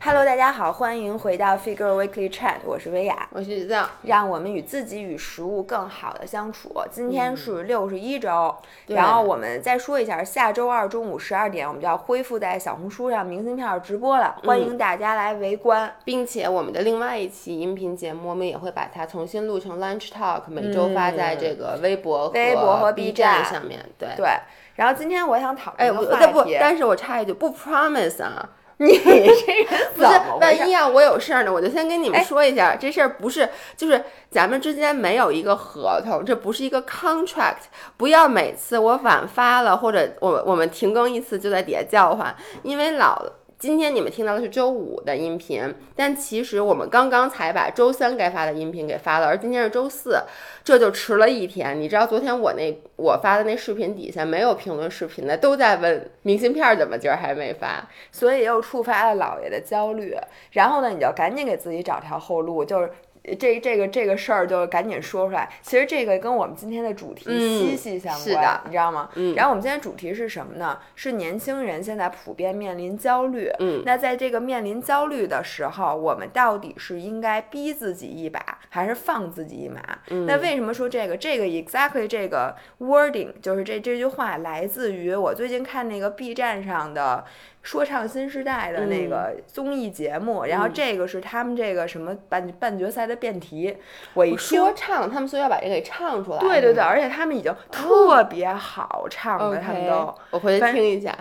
Hello，大家好，欢迎回到 Figure Weekly Chat，我是薇娅，我是子藏。让我们与自己与食物更好的相处。今天是六十一周，对然后我们再说一下，下周二中午十二点，我们就要恢复在小红书上明信片直播了，欢迎大家来围观。并且我们的另外一期音频节目，我们也会把它重新录成 Lunch Talk，每周发在这个微博、微博和 B B 站上面。对，对，然后今天我想讨哎，论一我但不，个话题，但是我插一句，不 promise 啊，你这人不是万一啊我有事儿呢，我就先跟你们哎说一下，这事儿不是，就是咱们之间没有一个合同，这不是一个 contract，不要每次我晚发了或者我我们停更一次就在底下叫唤，因为老。今天你们听到的是周五的音频，但其实我们刚刚才把周三该发的音频给发了，而今天是周四，这就迟了一天。你知道昨天我那我发的那视频底下没有评论视频的，都在问明信片怎么今儿还没发。所以又触发了姥爷的焦虑，然后呢，你就赶紧给自己找条后路，就是。这这个这个事儿就赶紧说出来。其实这个跟我们今天的主题嗯息息相关，你知道吗？嗯然后我们今天主题是什么呢？是年轻人现在普遍面临焦虑。嗯那在这个面临焦虑的时候，我们到底是应该逼自己一把，还是放自己一马？嗯那为什么说这个？这个 exactly 这个 wording 就是这这句话来自于我最近看那个 B 站上的。说唱新时代的那个综艺节目，然后这个是他们这个什么半半决赛的辩题，我一，说唱，他们所以要把这个给唱出来。对对对，而且他们已经特别好唱的，他们都。我回去听一下。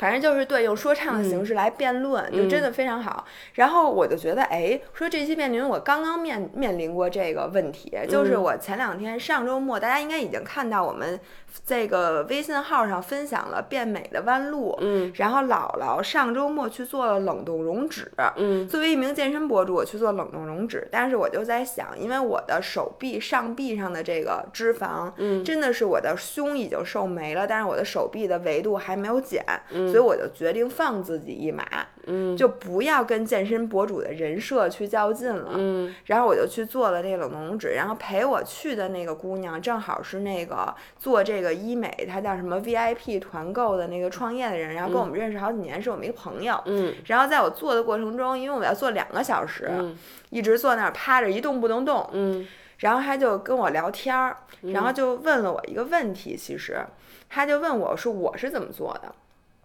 反正就是对用说唱的形式来辩论，就真的非常好。然后我就觉得，哎，说这期辩论我刚刚面面临过这个问题，就是我前两天上周末，大家应该已经看到我们这个微信号上分享了变美的弯路，嗯。然后姥姥上周末去做了冷冻溶脂，嗯。作为一名健身博主，我去做冷冻溶脂，但是我就在想，因为我的手臂上臂上的这个脂肪，嗯。真的是我的胸已经瘦没了，但是我的手臂的维度还没有减，嗯所以我就决定放自己一马，嗯就不要跟健身博主的人设去较劲了。嗯然后我就去做了这个冷冻溶脂，然后陪我去的那个姑娘正好是那个做这个医美，她叫什么 VIP 团购的那个创业的人，然后跟我们认识好几年，是我们一个朋友。嗯然后在我做的过程中，因为我要做两个小时，嗯一直坐那儿趴着一动不能动，嗯然后他就跟我聊天儿，然后就问了我一个问题，其实他就问我说我是怎么做的。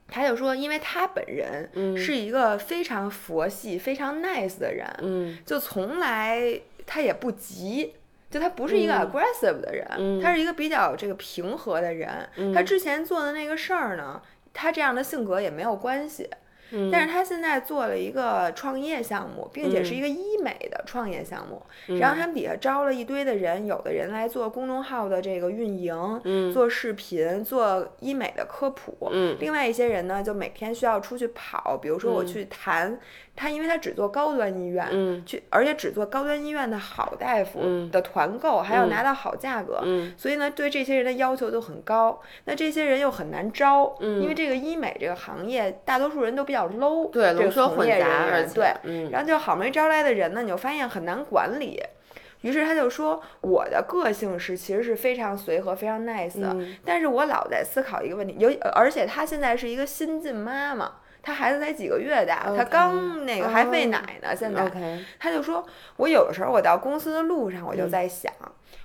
他就说，因为他本人嗯是一个非常佛系、非常 nice 的人，嗯就从来他也不急，就他不是一个嗯 aggressive 的人，嗯他是一个比较这个平和的人。他之前做的那个事儿呢，他这样的性格也没有关系。嗯。但是他现在做了一个创业项目，并且是嗯。一个医美的创业项目。然后他们底下招了一堆的人，有的人来做公众号的这个运营，嗯做视频，做医美的科普。嗯。另外一些人呢，就每天需要出去跑，比如说我嗯。去谈，他因为他只做高端医院，嗯去而且只做高端医院的好大夫嗯的团购，还要嗯拿到好价格。嗯所以呢，对这些人的要求都很高。那这些人又很难招，嗯因为这个医美这个行业，大多数人都比较 low，对，这个龙蛇混杂，而且对，嗯然后就好不容易招来的人呢，你就发现很难管理。于是他就说，我的个性是其实是非常随和、非常 nice 的，嗯但是我老在思考一个问题，尤而且她现在是一个新晋妈妈，她孩子才几个月大，他刚那个还喂哦奶呢，现在。他就说，我有的时候我到公司的路上，我就嗯在想，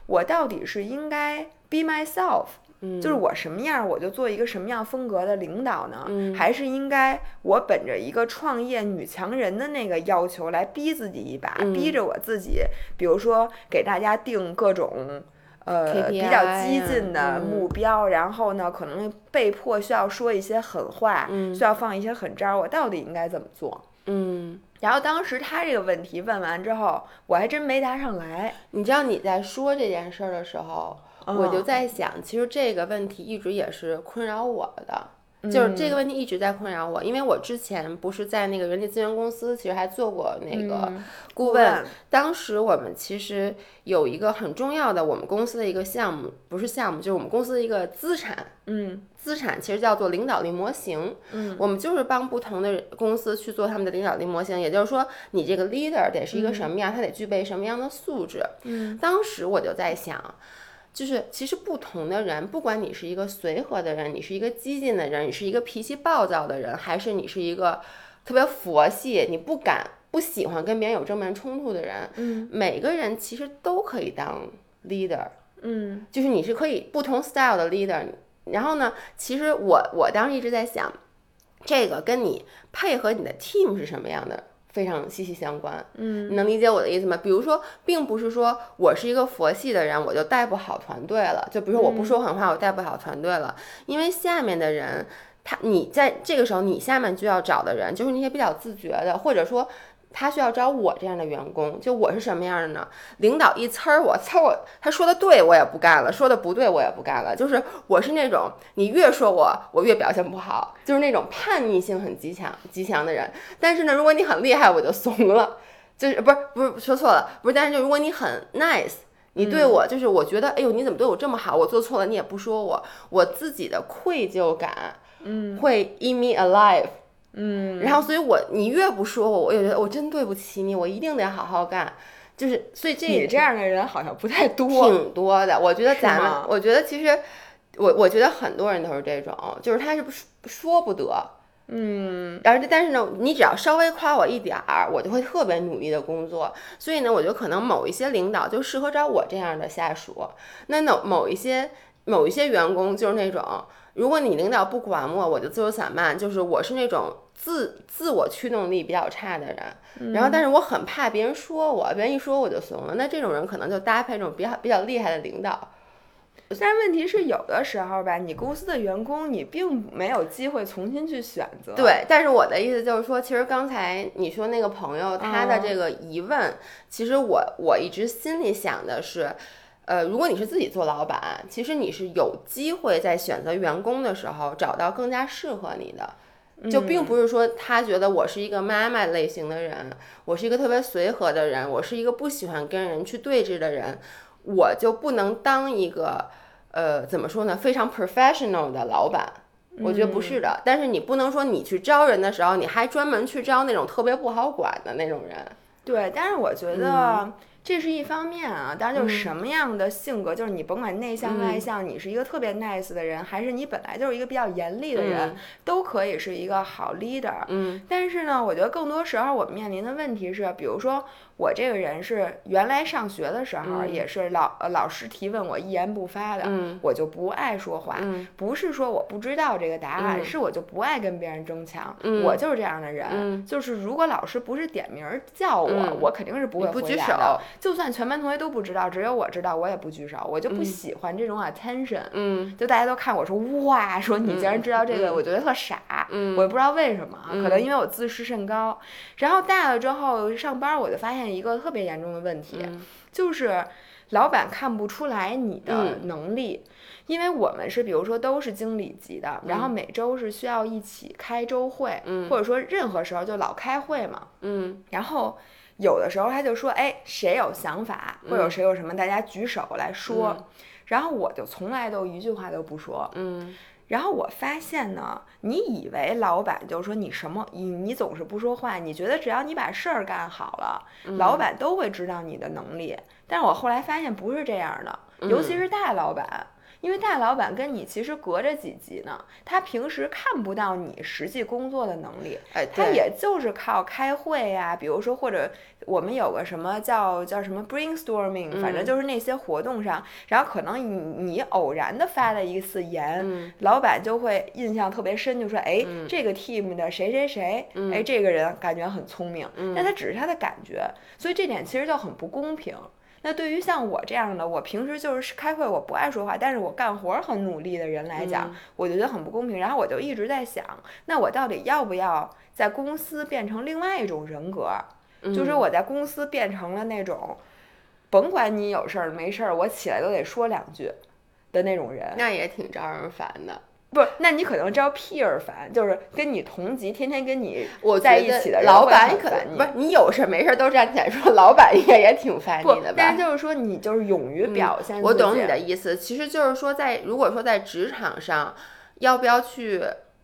我到底是应该 be myself，、嗯就是我什么样儿我就做一个什么样风格的领导呢？嗯还是应该我本着一个创业女强人的那个要求来逼自己一把，嗯逼着我自己，比如说给大家定各种。呃，比较激进的目标，然后呢，可能被迫需要说一些狠话，嗯需要放一些狠招儿，我到底应该怎么做？嗯，然后当时他这个问题问完之后，我还真没答上来。你知道你在说这件事儿的时候，我就嗯在想，其实这个问题一直也是困扰我的。就是这个问题一直在困扰我，因为我之前不是在那个人力资源公司，其实还做过那个嗯顾问。当时我们其实有一个很重要的，我们公司的一个项目，不是项目，就是我们公司的一个资产。嗯资产其实叫做领导力模型，嗯，我们就是帮不同的公司去做他们的领导力模型，也就是说，你这个 leader 得是一个什么样，他得具备什么样的素质。嗯，当时我就在想，就是其实不同的人，不管你是一个随和的人，你是一个激进的人，你是一个脾气暴躁的人，还是你是一个特别佛系，你不敢不喜欢跟别人有正面冲突的人，嗯每个人其实都可以当 leader。嗯就是你是可以不同 style 的 leader。然后呢，其实我我当时一直在想，这个跟你配合你的 team 是什么样的非常息息相关。嗯你能理解我的意思吗？比如说，并不是说我是一个佛系的人，我就带不好团队了。就比如说我不说狠话，我带不好团队了，因为下面的人。他，你在这个时候，你下面就要找的人，就是那些比较自觉的，或者说他需要找我这样的员工。就我是什么样的呢？领导一呲儿我，呲儿我，他说的对我也不干了，说的不对我也不干了。就是我是那种你越说我，我越表现不好，就是那种叛逆性很极强、极强的人。但是呢，如果你很厉害，我就怂了。就是不是不是说错了，不是，但是就如果你很 nice，你对我就是我觉得，哎呦，你怎么对我这么好？我做错了你也不说我，我自己的愧疚感，嗯会 eat me alive。嗯，然后，所以我你越不说我，我也觉得我真对不起你，我一定得好好干。就是，所以这你这样的人好像不太多。挺多的。我觉得咱们，我觉得其实我我觉得很多人都是这种，就是他是不说说不得，嗯然后但是呢，你只要稍微夸我一点儿，我就会特别努力的工作。所以呢，我觉得可能某一些领导就适合找我这样的下属。那某某一些某一些员工就是那种，如果你领导不管我，我就自由散漫，就是我是那种自自我驱动力比较差的人。然后，但是我很怕别人说我，别人一说我就怂了。那这种人可能就搭配这种比较比较厉害的领导。但是问题是，有的时候吧，你公司的员工你并没有机会重新去选择。，对，但是我的意思就是说，其实刚才你说那个朋友他的嗯这个疑问，其实我我一直心里想的是，呃，如果你是自己做老板，其实你是有机会在选择员工的时候找到更加适合你的。就并不是说他觉得我是一个妈妈类型的人，我是一个特别随和的人，我是一个不喜欢跟人去对峙的人，我就不能当一个呃怎么说呢非常 professional 的老板。我觉得不是的，但是你不能说你去招人的时候，你还专门去招那种特别不好管的那种人。对，但是我觉得这是一方面啊。当然，就嗯是什么样的性格，就是你甭管内向外向，你是一个特别 nice 的人，还是你本来就是一个比较严厉的人，都可以是一个好 leader。嗯但是呢，我觉得更多时候我们面临的问题是，比如说我这个人是原来上学的时候、也是老呃老师提问我一言不发的，嗯我就不爱说话。嗯不是说我不知道这个答案，嗯是我就不爱跟别人争抢，嗯我就是这样的人。嗯就是如果老师不是点名儿叫我，嗯我肯定是不会回不举手答的。就算全班同学都不知道，只有我知道，我也不举手，我就不喜欢这种 attention。嗯就大家都看我说哇，说你竟然知道这个，嗯我觉得特傻，嗯我也不知道为什么，嗯可能因为我自视甚高。然后大了之后上班，我就发现一个特别严重的问题，嗯。就是老板看不出来你的嗯。能力，因为我们是比如说都是经理级的，然后嗯。每周是需要一起开周会，嗯。或者说任何时候就老开会嘛，嗯。然后。有的时候他就说，哎，谁有想法，或者嗯谁有什么，大家举手来说。嗯。然后我就从来都一句话都不说，嗯然后我发现呢，你以为老板就是说你什么，你你总是不说话，你觉得只要你把事儿干好了，嗯老板都会知道你的能力。但是我后来发现不是这样的，尤其是大老板。因为大老板跟你其实隔着几级呢，他平时看不到你实际工作的能力，哎，他也就是靠开会呀、比如说或者我们有个什么叫叫什么 brainstorming，、反正嗯就是那些活动上，然后可能你你偶然的发了一次言，嗯老板就会印象特别深，就说哎、嗯这个 team 的谁谁谁，嗯哎这个人感觉很聪明，嗯但他只是他的感觉，所以这点其实就很不公平。那对于像我这样的，我平时就是开会我不爱说话，但是我干活儿很努力的人来讲，嗯我就觉得很不公平。然后我就一直在想，那我到底要不要在公司变成另外一种人格？就是嗯我在公司变成了那种，甭管你有事儿没事儿，我起来都得说两句的那种人。那也挺招人烦的。不是，那你可能招 peer 烦，就是跟你同级，天天跟你我在一起的人老会板可能你不是你有事没事都站起来说，老板应该也挺烦你的，吧？但是就是说你就是勇于表现、嗯我懂你的。意思，其实就是说在，如果说在职场上，要不要去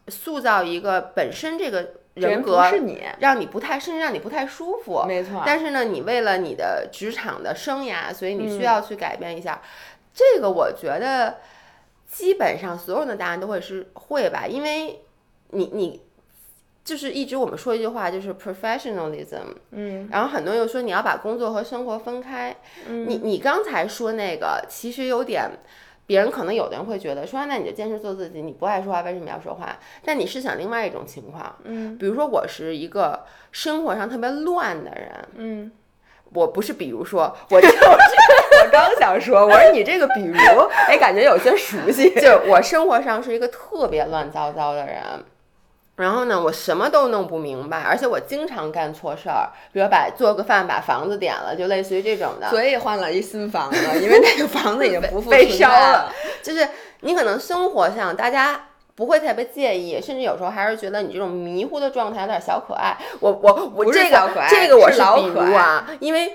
塑造一个本身这个人不格，是你，让你不太，甚至让你不太舒服。没错。但是呢，你为了你的职场的生涯，所以你需嗯要去改变一下。这个我觉得基本上所有的答案都会是会吧，因为你你就是一直我们说一句话就是 professionalism，嗯然后很多人又说你要把工作和生活分开。嗯你你刚才说那个其实有点。别人可能有的人会觉得说，那你就坚持做自己，你不爱说话，为什么要说话？但你是想另外一种情况，嗯比如说我是一个生活上特别乱的人，嗯，我不是，比如说我就是我刚想说，我说你这个比如，哎，感觉有些熟悉。就是我生活上是一个特别乱糟糟的人，然后呢，我什么都弄不明白，而且我经常干错事儿，比如把做个饭把房子点了，就类似于这种的，所以换了一新房子，因为那个房子已经不复被存在烧了。就是你可能生活上大家。不会特别介意，甚至有时候还是觉得你这种迷糊的状态有点小可爱。我我我这个这个我是老可爱啊，因为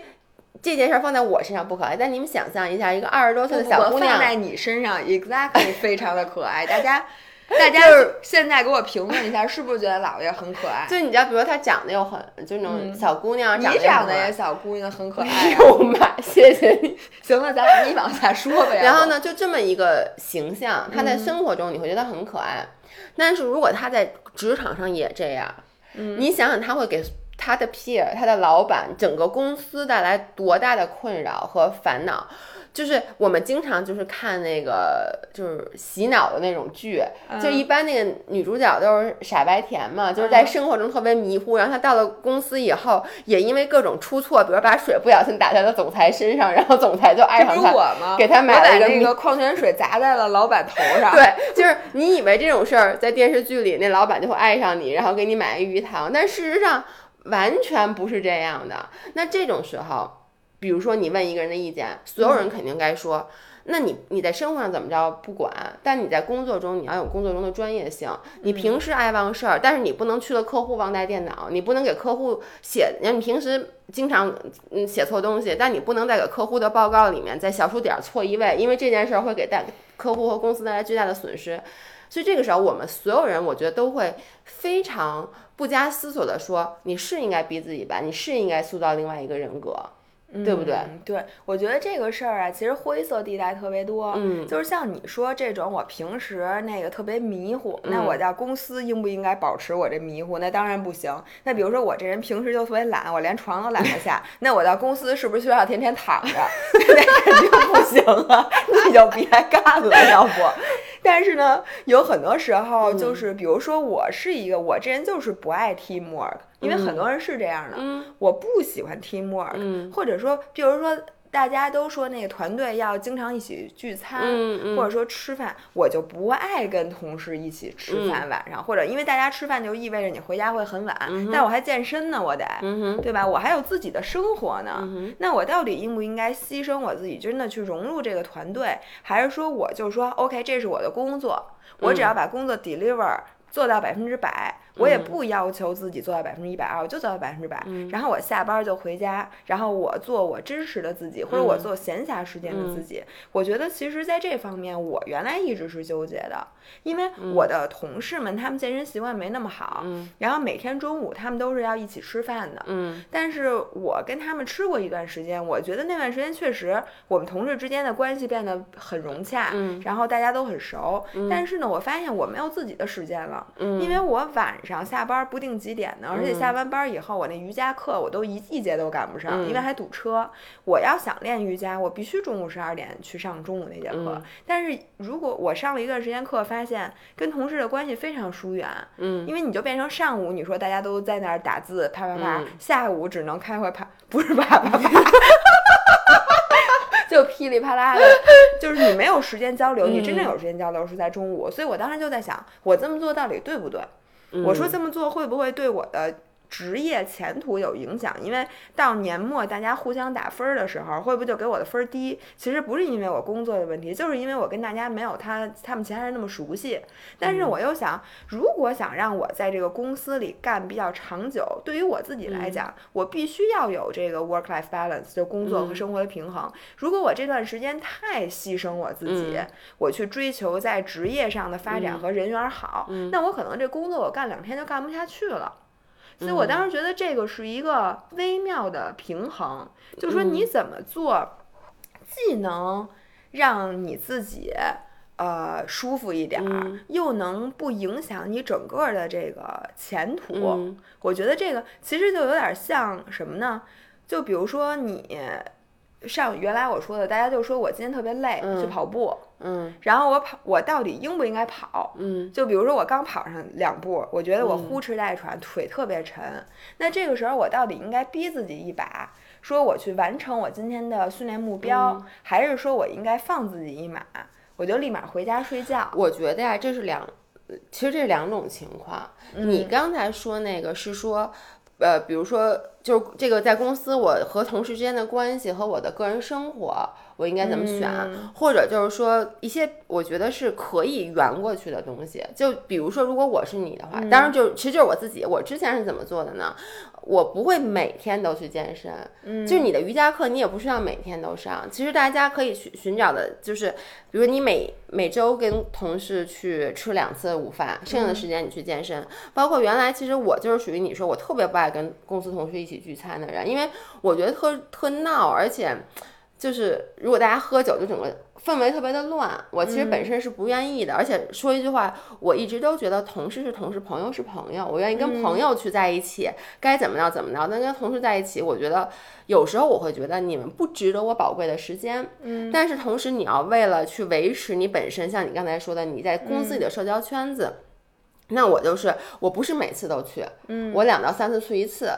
这件事儿放在我身上不可爱，但你们想象一下，一个二十多岁的小姑娘放，在你身上，exactly 非常的可爱。大家，大家就是现在给我评论一下，是不是觉得姥爷很可爱？就你知道，比如她长得又很，就那种小姑娘，你长得长得也小姑娘，很可爱、啊。有嘛？谢谢你。行了，咱俩你往下说呗。然后？呢，就这么一个形象，她在生活中你会觉得很可爱，但是如果她在职场上也这样，你想想她会给他的 peer、他的老板、整个公司带来多大的困扰和烦恼。就是我们经常就是看那个就是洗脑的那种剧，就一般那个女主角都是傻白甜嘛，就是在生活中特别迷糊，然后她到了公司以后，也因为各种出错，比如把水不小心打在了总裁身上，然后总裁就爱上她。是我吗？给她买了一个那个矿泉水砸在了老板头上。对，就是你以为这种事儿在电视剧里那老板就会爱上你，然后给你买一鱼塘，但事实上完全不是这样的。那这种时候，比如说你问一个人的意见，所有人肯定该说。那你你在生活上怎么着不管，但你在工作中你要有工作中的专业性。你平时爱忘事儿，但是你不能去了客户忘带电脑，你不能给客户写。你平时经常嗯写错东西，但你不能再给客户的报告里面在小数点儿错一位，因为这件事儿会给带客户和公司带来巨大的损失。所以这个时候，我们所有人，我觉得都会非常不加思索的说，你是应该逼自己吧，你是应该塑造另外一个人格，对不对？嗯对，我觉得这个事儿啊，其实灰色地带特别多。嗯就是像你说这种，我平时那个特别迷糊，那嗯我在公司应不应该保持我这迷糊？那当然不行。那比如说我这人平时就特别懒，我连床都懒得下，那我到公司是不是需要天天躺着？那肯定不行啊，你就别干了，要不。但是呢，有很多时候嗯就是，比如说我是一个，我这人就是不爱 teamwork，因为很多人是这样的，嗯。我不喜欢 teamwork，、嗯。或者说，比如说大家都说那个团队要经常一起聚餐，或者说吃饭，我就不爱跟同事一起吃饭晚上，或者因为大家吃饭就意味着你回家会很晚，但我还健身呢，我得，嗯，对吧？我还有自己的生活呢，嗯那我到底应不应该牺牲我自己，真的去融入这个团队，还是说我就说 OK，这是我的工作，我嗯。只要把工作 deliver 做到百分之百，我也不要求自己做到百分之一百二，我就做到百分之百，嗯。然后我下班就回家，然后我做我真实的自己，或者嗯。我做闲暇时间的自己。我觉得其实在这方面，我原来一直是纠结的，因为我的同事们他们健身习惯没那么好，嗯。然后每天中午他们都是要一起吃饭的，嗯。但是我跟他们吃过一段时间，我觉得那段时间确实我们同事之间的关系变得很融洽，嗯。然后大家都很熟。但是呢，我发现我没有自己的时间了，嗯。因为我晚上下班不定几点呢，而且下完班以后，我那瑜伽课我都一一节都赶不上，嗯因为还堵车。我要想练瑜伽，我必须中午十二点去上中午那节课。嗯但是如果我上了一段时间课，发现跟同事的关系非常疏远，嗯因为你就变成上午你说大家都在那儿打字啪啪啪，嗯下午只能开会啪，不是啪啪啪。就噼里啪啦的，就是你没有时间交流，你真正有时间交流是在中午，所以我当时就在想，我这么做到底对不对？我说这么做会不会对我的职业前途有影响？因为到年末大家互相打分儿的时候，会不会就给我的分儿低？其实不是因为我工作的问题，就是因为我跟大家没有他他们其他人那么熟悉。但是我又想，如果想让我在这个公司里干比较长久，对于我自己来讲，我必须要有这个 work life balance，就工作和生活的平衡。如果我这段时间太牺牲我自己，我去追求在职业上的发展和人缘好，那我可能这工作我干两天就干不下去了。所以我当时觉得这个是一个微妙的平衡，就是说你怎么做，既能让你自己呃舒服一点儿，嗯又能不影响你整个的这个前途。嗯我觉得这个其实就有点像什么呢？就比如说你上原来我说的，大家就说我今天特别累，去嗯跑步，嗯然后我跑，我到底应不应该跑？嗯就比如说我刚跑上两步，我觉得我嗯呼哧带喘，腿特别沉。那这个时候我到底应该逼自己一把，说我去完成我今天的训练目标，嗯还是说我应该放自己一马，我就立马回家睡觉？我觉得呀，这是两，其实这是两种情况。你刚才说那个是说，呃，比如说，就是这个在公司我和同事之间的关系和我的个人生活，我应该怎么选？或者就是说一些我觉得是可以圆过去的东西。就比如说，如果我是你的话，当然就其实就是我自己，我之前是怎么做的呢？我不会每天都去健身，嗯，就是你的瑜伽课你也不需要每天都上。其实大家可以寻寻找的就是，比如你每每周跟同事去吃两次午饭，剩下的时间你去健身。包括原来其实我就是属于你说我特别不爱跟公司同事一起聚餐的人，因为我觉得特特闹，而且就是如果大家喝酒，就整个氛围特别的乱。我其实本身是不愿意的，而且说一句话，我一直都觉得同事是同事，朋友是朋友，我愿意跟朋友去在一起，该怎么着怎么着。但跟同事在一起，我觉得有时候我会觉得你们不值得我宝贵的时间。嗯，但是同时你要为了去维持你本身，像你刚才说的，你在公司里的社交圈子。那我就是，我不是每次都去，嗯，我两到三次去一次，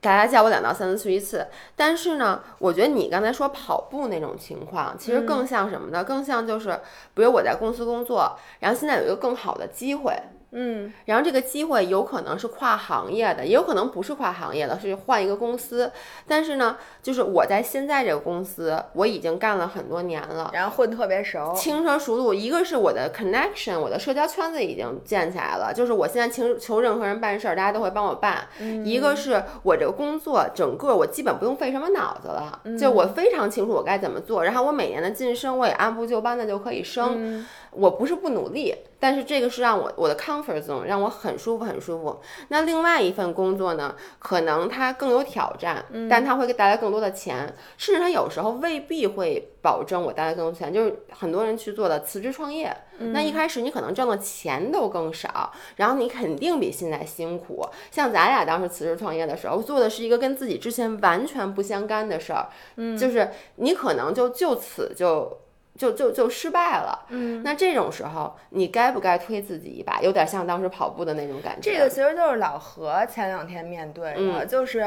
大家叫我两到三次去一次。但是呢，我觉得你刚才说跑步那种情况，其实更像什么呢？更像就是，比如我在公司工作，然后现在有一个更好的机会，嗯然后这个机会有可能是跨行业的，也有可能不是跨行业的，是换一个公司。但是呢，就是我在现在这个公司，我已经干了很多年了。然后混特别熟，轻车熟路，一个是我的 connection，我的社交圈子已经建起来了，就是我现在求求任何人办事儿，大家都会帮我办。一个是我这个工作整个我基本不用费什么脑子了，就我非常清楚我该怎么做，然后我每年的晋升我也按部就班的就可以升。我不是不努力，但是这个是让我我的 comfort zone 让我很舒服很舒服。那另外一份工作呢，可能它更有挑战，但它会给带来更多的钱，甚至它有时候未必会保证我带来更多钱。就是很多人去做的辞职创业，那一开始你可能挣的钱都更少，然后你肯定比现在辛苦。像咱俩当时辞职创业的时候，做的是一个跟自己之前完全不相干的事儿，嗯，就是你可能就就此就。就就就失败了，嗯，那这种时候你该不该推自己一把？有点像当时跑步的那种感觉。这个其实就是老何前两天面对的，就是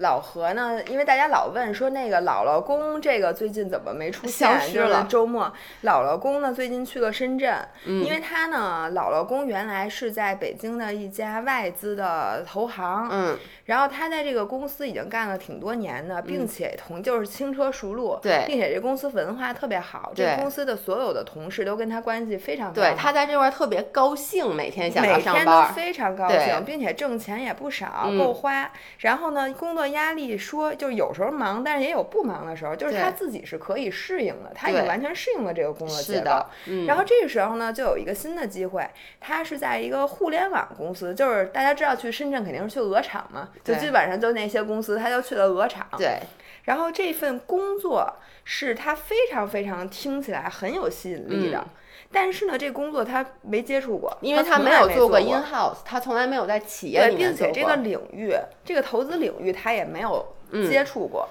老何呢，因为大家老问说那个姥姥公这个最近怎么没出现？就是消失了周末，姥姥公呢最近去了深圳，因为他呢姥姥公原来是在北京的一家外资的投行，嗯，然后他在这个公司已经干了挺多年的，并且同就是轻车熟路，对并且这公司文化特别好，这公司的所有的同事都跟他关系非常非常对，好。他在这块儿特别高兴，每天想每要上天都。非常高兴，并且挣钱也不少，嗯够花。然后呢，工作压力说就是有时候忙，但是也有不忙的时候，就是他自己是可以适应的，他已经完全适应了这个工作节奏是的。，嗯，然后这个时候呢，就有一个新的机会，他是在一个互联网公司，就是大家知道去深圳肯定是去鹅厂嘛，就基本上就那些公司，他就去了鹅厂。对，然后这份工作是他非常非常听起来很有吸引力的，嗯但是呢，这工作他没接触过，因为他没有做过 in house，他从来没有在企业，里面做过并且这个。领域，这个投资领域他也没有嗯接触过，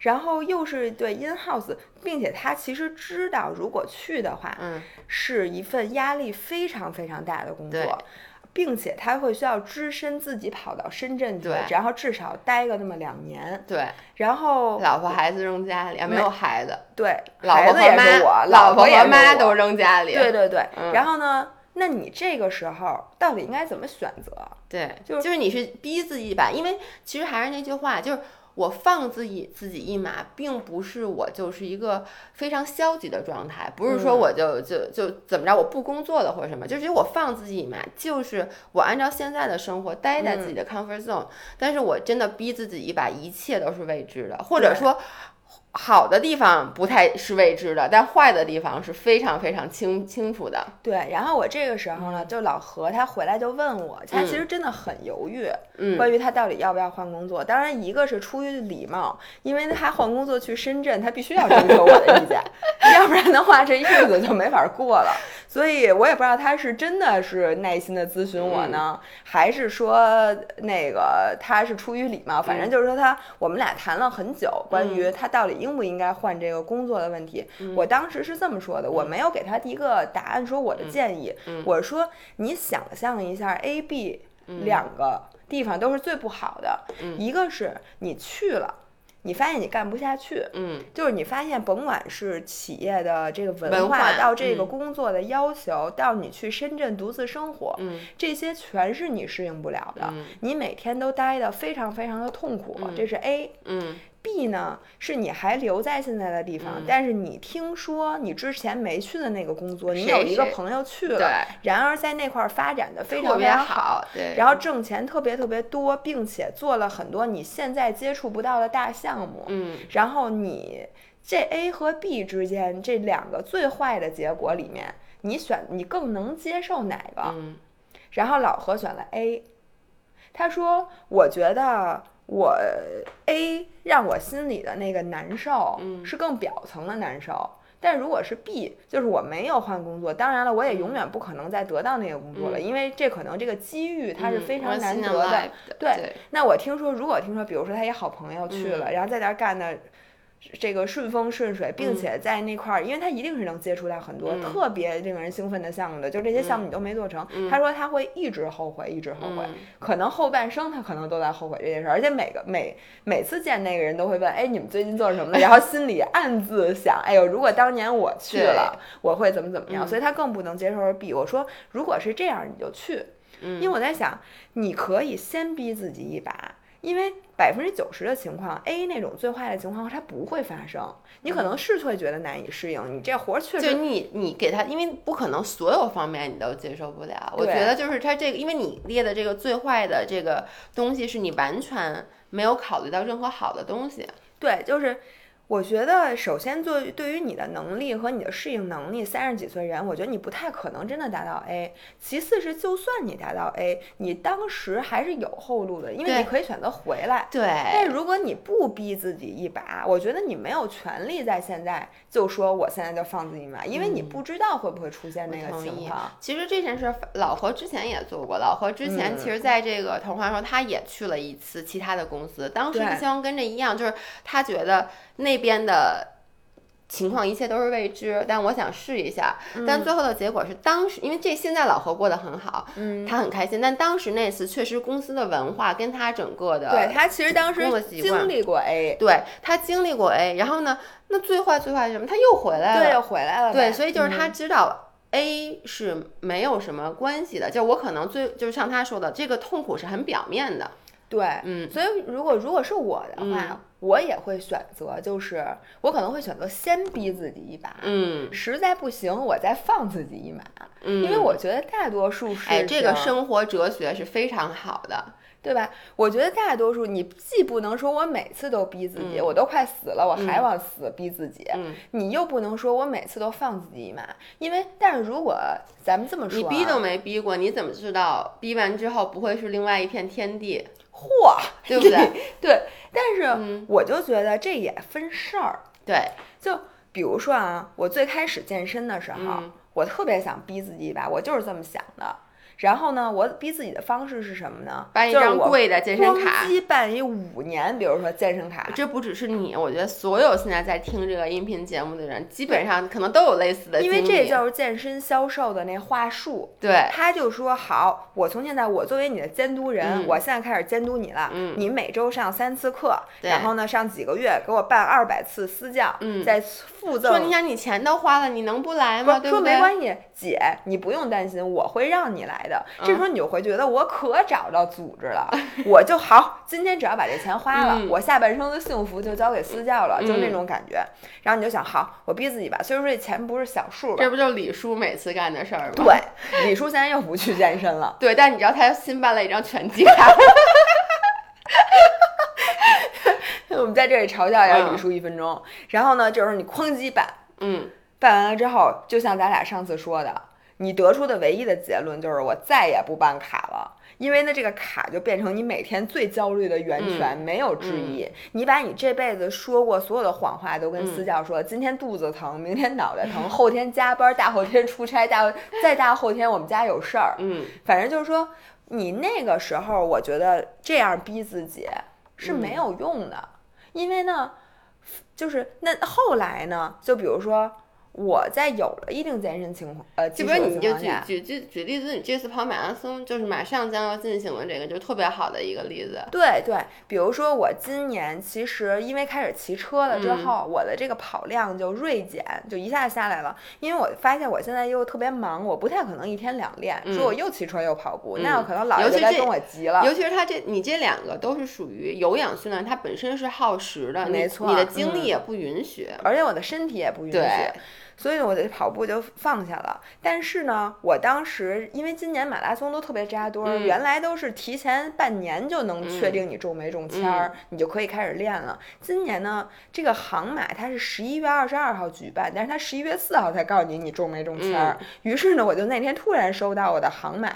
然后又是对 in house，并且他其实知道，如果去的话，嗯，是一份压力非常非常大的工作。并且他会需要只身自己跑到深圳去对，然后至少待个那么两年，对，然后老婆孩子扔家里，啊没有孩子，对，老孩子婆和妈，也是我，老婆和妈都扔家里。对对对，嗯然后呢，那你这个时候到底应该怎么选择？对，就是就是你是逼自己一把，因为其实还是那句话，就是我放自己自己一马，并不是我就是一个非常消极的状态，不是说嗯。我就就就怎么着我不工作了或者什么，就是我放自己一马，就是我按照现在的生活待在自己的 comfort zone，、但是我真的逼自己一把，一切都是未知的，或者说。好的地方不太是未知的，但坏的地方是非常非常清清楚的。对，然后我这个时候呢，就老何他回来就问我，他其实真的很犹豫，嗯关于他到底要不要换工作。当然，一个是出于礼貌，因为他换工作去深圳，他必须要征求我的意见，要不然的话这日子就没法过了。所以我也不知道他是真的是耐心的咨询我呢，还是说那个他是出于礼貌。反正就是说他，我们俩谈了很久，关于他到底应不应该换这个工作的问题。我当时是这么说的，我没有给他一个答案，说我的建议，我说你想象一下 A、B 两个地方都是最不好的，一个是你去了。你发现你干不下去，嗯，就是你发现甭管是企业的这个文文化到这个嗯。工作的要求，到你去深圳独自生活，嗯。这些全是你适应不了的，嗯。你每天都待的非常非常的痛苦，这是 A。嗯 B 呢，是你还留在现在的地方，但是你听说你之前没去的那个工作，你有一个朋友去了，然而在那块儿发展的非特别常好，好，对，然后挣钱特别特别多，并且做了很多你现在接触不到的大项目，嗯。然后你这 A 和 B 之间这两个最坏的结果里面，你选你更能接受哪个？嗯。然后老何选了 A，他说：“我觉得我 A 让我心里的那个难受嗯。是更表层的难受。”但如果是 B，就是我没有换工作，当然了，我也永远不可能再得到那个工作了，因为这可能这个机遇它是非常难得的。对，那我听说，如果听说，比如说他一好朋友去了，然后在那儿干的这个顺风顺水，并且在那块儿，因为他一定是能接触到很多嗯。特别令人兴奋的项目的，就这些项目你都没做成，他说他会一直后悔，一直后悔，嗯。可能后半生他可能都在后悔这件事儿，而且每个每每次见那个人都会问，哎，你们最近做什么了？然后心里暗自想，哎呦，如果当年我去了，我会怎么怎么样，嗯。所以他更不能接受是 B。我说，如果是这样，你就去。因为我在想，你可以先逼自己一把，因为百分之九十的情况，A 那种最坏的情况它不会发生。你可能是会觉得难以适应，你这活儿确实就你你给他，因为不可能所有方面你都接受不了。我觉得就是他这个，因为你列的这个最坏的这个东西，是你完全没有考虑到任何好的东西。对，就是。我觉得，首先做对于你的能力和你的适应能力，三十几岁人，我觉得你不太可能真的达到 A。其次是，就算你达到 A，你当时还是有后路的，因为你可以选择回来。对，但如果你不逼自己一把，我觉得你没有权利在现在就说我现在就放自己一马，因为你不知道会不会出现那个情况。其实这件事儿，老何之前也做过。老何之前嗯其实在这个童话时候，他也去了一次其他的公司。当时的对情况跟这一样，就是他觉得那边的。情况一切都是未知，但我想试一下。嗯但最后的结果是，当时因为这现在老何过得很好，嗯，他很开心。但当时那次确实公司的文化跟他整个的对他其实当时经历过 A，对他经历过 A，然后呢，那最坏最坏是什么？他又回来了。对，又回来了。对，所以就是他嗯知道 A 是没有什么关系的，就我可能最就是像他说的，这个痛苦是很表面的。对，嗯所以如果如果是我的话，嗯我也会选择，就是我可能会选择先逼自己一把，嗯实在不行我再放自己一马，嗯，因为我觉得大多数是，哎，这个生活哲学是非常好的。对吧？我觉得大多数你既不能说我每次都逼自己，我都快死了，我还往死逼自己，嗯你又不能说我每次都放自己一马，因为但是如果咱们这么说、啊，你逼都没逼过，你怎么知道逼完之后不会是另外一片天地？嚯，对不对？对，但是嗯我就觉得这也分事儿，对，就比如说啊，我最开始健身的时候，嗯我特别想逼自己一把，我就是这么想的。然后呢，我逼自己的方式是什么呢？办一张贵的健身卡办一五年，比如说健身卡，这不只是你，我觉得所有现在在听这个音频节目的人，基本上可能都有类似的因经历。为这就是健身销售的那话术。对，他就说好，我从现在我作为你的监督人，嗯我现在开始监督你了。嗯你每周上三次课，对然后呢上几个月给我办二百次私教，嗯再附赠说你想你钱都花了，你能不来吗？不说？没关系，姐，你不用担心，我会让你来的。嗯这时候你就会觉得我可找到组织了，我就好，今天只要把这钱花了，嗯我下半生的幸福就交给私教了，就嗯那种感觉。然后你就想，好，我逼自己吧。虽然说这钱不是小数吧这，不就是李叔每次干的事儿吗？对，李叔现在又不去健身了。对，但你知道他新办了一张拳击卡，我们在这里嘲笑一下嗯李叔一分钟。然后呢，就是你哐叽办，嗯，办完了之后，就像咱俩上次说的，你得出的唯一的结论就是我再也不办卡了。因为呢，这个卡就变成你每天最焦虑的源泉，没有之一。你把你这辈子说过所有的谎话都跟私教说，今天肚子疼，明天脑袋疼，后天加班，大后天出差，大再大后天我们家有事儿，嗯，反正就是说，你那个时候，我觉得这样逼自己是没有用的，因为呢，就是那后来呢，就比如说我在有了一定健身情况，呃，就比如你就举举举举例子，你这次跑马拉松就是马上将要进行的这个，就特别好的一个例子。对对，比如说我今年其实因为开始骑车了之嗯后，我的这个跑量就锐减，就一下下来了。因为我发现我现在又特别忙，我不太可能一天两练，说我又骑车又跑步，那可能老爷就该跟我急了。尤其是它这，你这两个都是属于有氧训练，它本身是耗时的，没错你的精力嗯也不允许。而且我的身体也不允许对，所以呢，我的跑步就放下了。但是呢，我当时因为今年马拉松都特别扎堆儿，嗯原来都是提前半年就能确定你中没中签儿，嗯你就可以开始练了。今年呢，这个杭马它是十一月二十二号举办，但是它十一月四号才告诉你你中没中签儿。嗯于是呢，我就那天突然收到我的杭马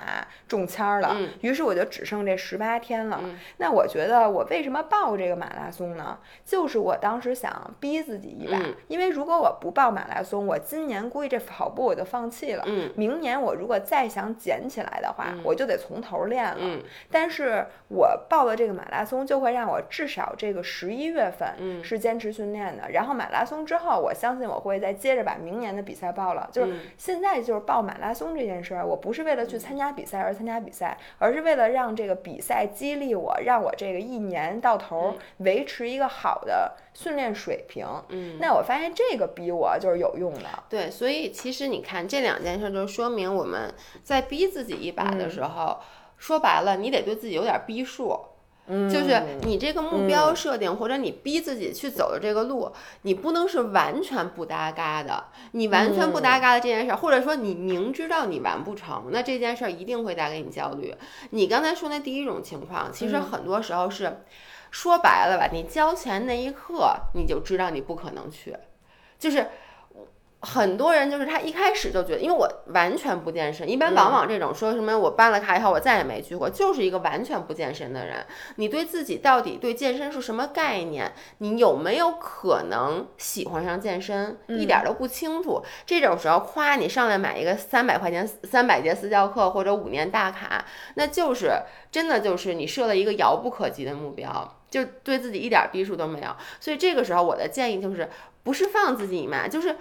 中签儿了，嗯于是我就只剩这十八天了。嗯那我觉得我为什么报这个马拉松呢？就是我当时想逼自己一把，嗯因为如果我不报马拉松，我今年估计这跑步我就放弃了。嗯明年我如果再想捡起来的话，我就得从头练了。嗯但是我报了这个马拉松，就会让我至少这个十一月份嗯是坚持训练的。然后马拉松之后，我相信我会再接着把明年的比赛报了。就是嗯现在就是报马拉松这件事儿，我不是为了去参加比赛而参加比赛，而是为了让这个比赛激励我，让我这个一年到头儿维持一个好的训练水平。嗯，那我发现这个逼我就是有用的。对，所以其实你看这两件事，就说明我们在逼自己一把嗯的时候，说白了，你得对自己有点逼数。嗯就是你这个目标设定，或者你逼自己去走的这个路，你不能是完全不搭嘎的。你完全不搭嘎的这件事儿，或者说你明知道你完不成，那这件事儿一定会带给你焦虑。你刚才说那第一种情况，其实很多时候是，说白了吧，你交钱那一刻你就知道你不可能去，就是。很多人就是他一开始就觉得，因为我完全不健身，一般往往这种说什么我办了卡以后我再也没去过，就是一个完全不健身的人。你对自己到底对健身是什么概念？你有没有可能喜欢上健身？一点都不清楚。这种时候，夸你上来买一个三百块钱三百节私教课或者五年大卡，那就是真的就是你设了一个遥不可及的目标，就对自己一点逼数都没有。所以这个时候，我的建议就是不是放自己一马，就是。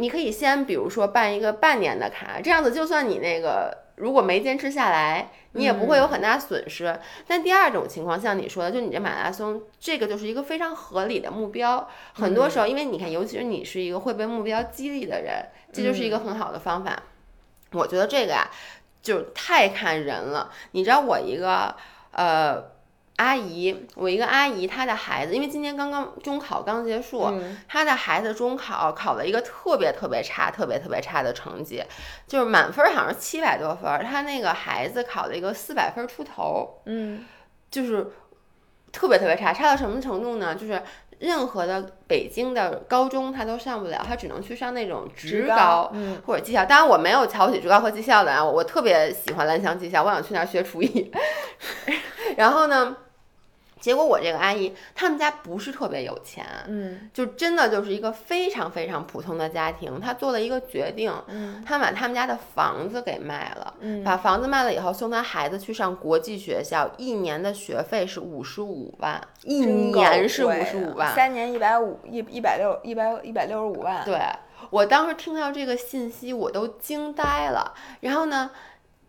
你可以先比如说办一个半年的卡，这样子就算你那个如果没坚持下来，你也不会有很大损失。但第二种情况，像你说的，就你这马拉松，这个就是一个非常合理的目标。很多时候，因为你看，尤其是你是一个会被目标激励的人，这就是一个很好的方法。我觉得这个呀，就太看人了。你知道我一个呃。阿姨，我一个阿姨，她的孩子，因为今年刚刚中考刚结束，嗯她的孩子中考考了一个特别特别差、特别特别差的成绩，就是满分好像是七百多分，她那个孩子考了一个四百分出头，嗯就是特别特别差，差到什么程度呢？就是任何的北京的高中她都上不了，她只能去上那种职高嗯或者技校。当然我没有瞧不起职高和技校的啊，我我特别喜欢蓝翔技校，我想去那儿学厨艺。然后呢？结果我这个阿姨，他们家不是特别有钱，嗯就真的就是一个非常非常普通的家庭。她做了一个决定，嗯她把他们家的房子给卖了，嗯把房子卖了以后，送她孩子去上国际学校，一年的学费是五十五万，一年是五十五万。三年一百五一一百六一百一百六十五万。对我当时听到这个信息，我都惊呆了。然后呢，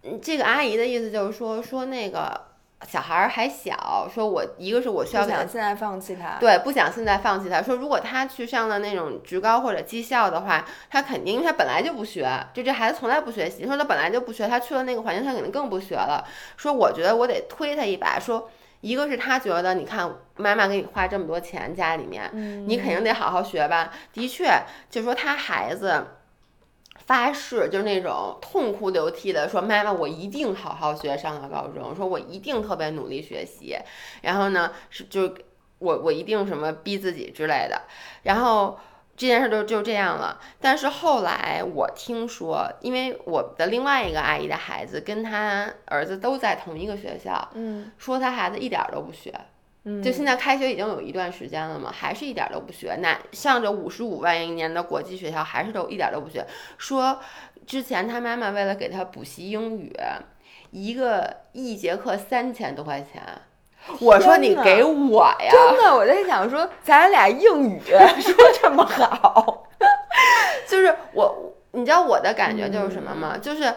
嗯这个阿姨的意思就是说，说那个小孩儿还小，说我一个是我需要不给他想现在放弃他。对，不想现在放弃他。说如果他去上了那种职高或者技校的话，他肯定因为他本来就不学，就这孩子从来不学习。说他本来就不学，他去了那个环境，他肯定更不学了。说我觉得我得推他一把。说一个是他觉得，你看妈妈给你花这么多钱，家里面，嗯你肯定得好好学吧。的确，就说他孩子。发誓就是那种痛哭流涕的说：“妈妈，我一定好好学，上到高中。说我一定特别努力学习。然后呢，是就我我一定什么逼自己之类的，然后这件事就就这样了。但是后来我听说，因为我的另外一个阿姨的孩子跟她儿子都在同一个学校，嗯说她孩子一点儿都不学，嗯，就现在开学已经有一段时间了嘛，还是一点儿都不学。那上着五十五万一年的国际学校，还是都一点儿都不学。说之前他妈妈为了给他补习英语，一个一节课三千多块钱。我说你给我呀，真的，我在想说，咱俩英语 说这么好，就是我，你知道我的感觉就是什么吗？就是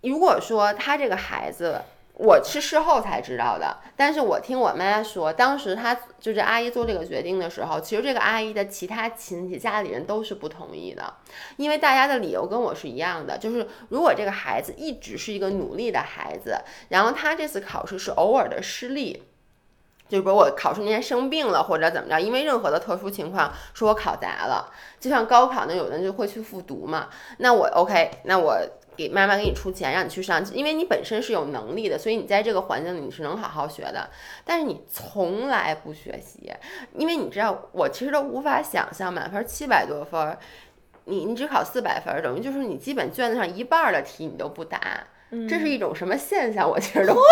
如果说他这个孩子，我是事后才知道的，但是我听我妈说，当时她就是阿姨做这个决定的时候，其实这个阿姨的其他亲戚家里人都是不同意的，因为大家的理由跟我是一样的，就是如果这个孩子一直是一个努力的孩子，然后他这次考试是偶尔的失利。就比如我考试那天生病了，或者怎么着，因为任何的特殊情况，说我考砸了，就像高考呢，有的人就会去复读嘛。那我 OK，那我给妈妈给你出钱，让你去上，因为你本身是有能力的，所以你在这个环境里你是能好好学的。但是你从来不学习，因为你知道，我其实都无法想象，满分七百多分，你你只考四百分，等于就是你基本卷子上一半的题你都不答，这是一种什么现象？我其实都。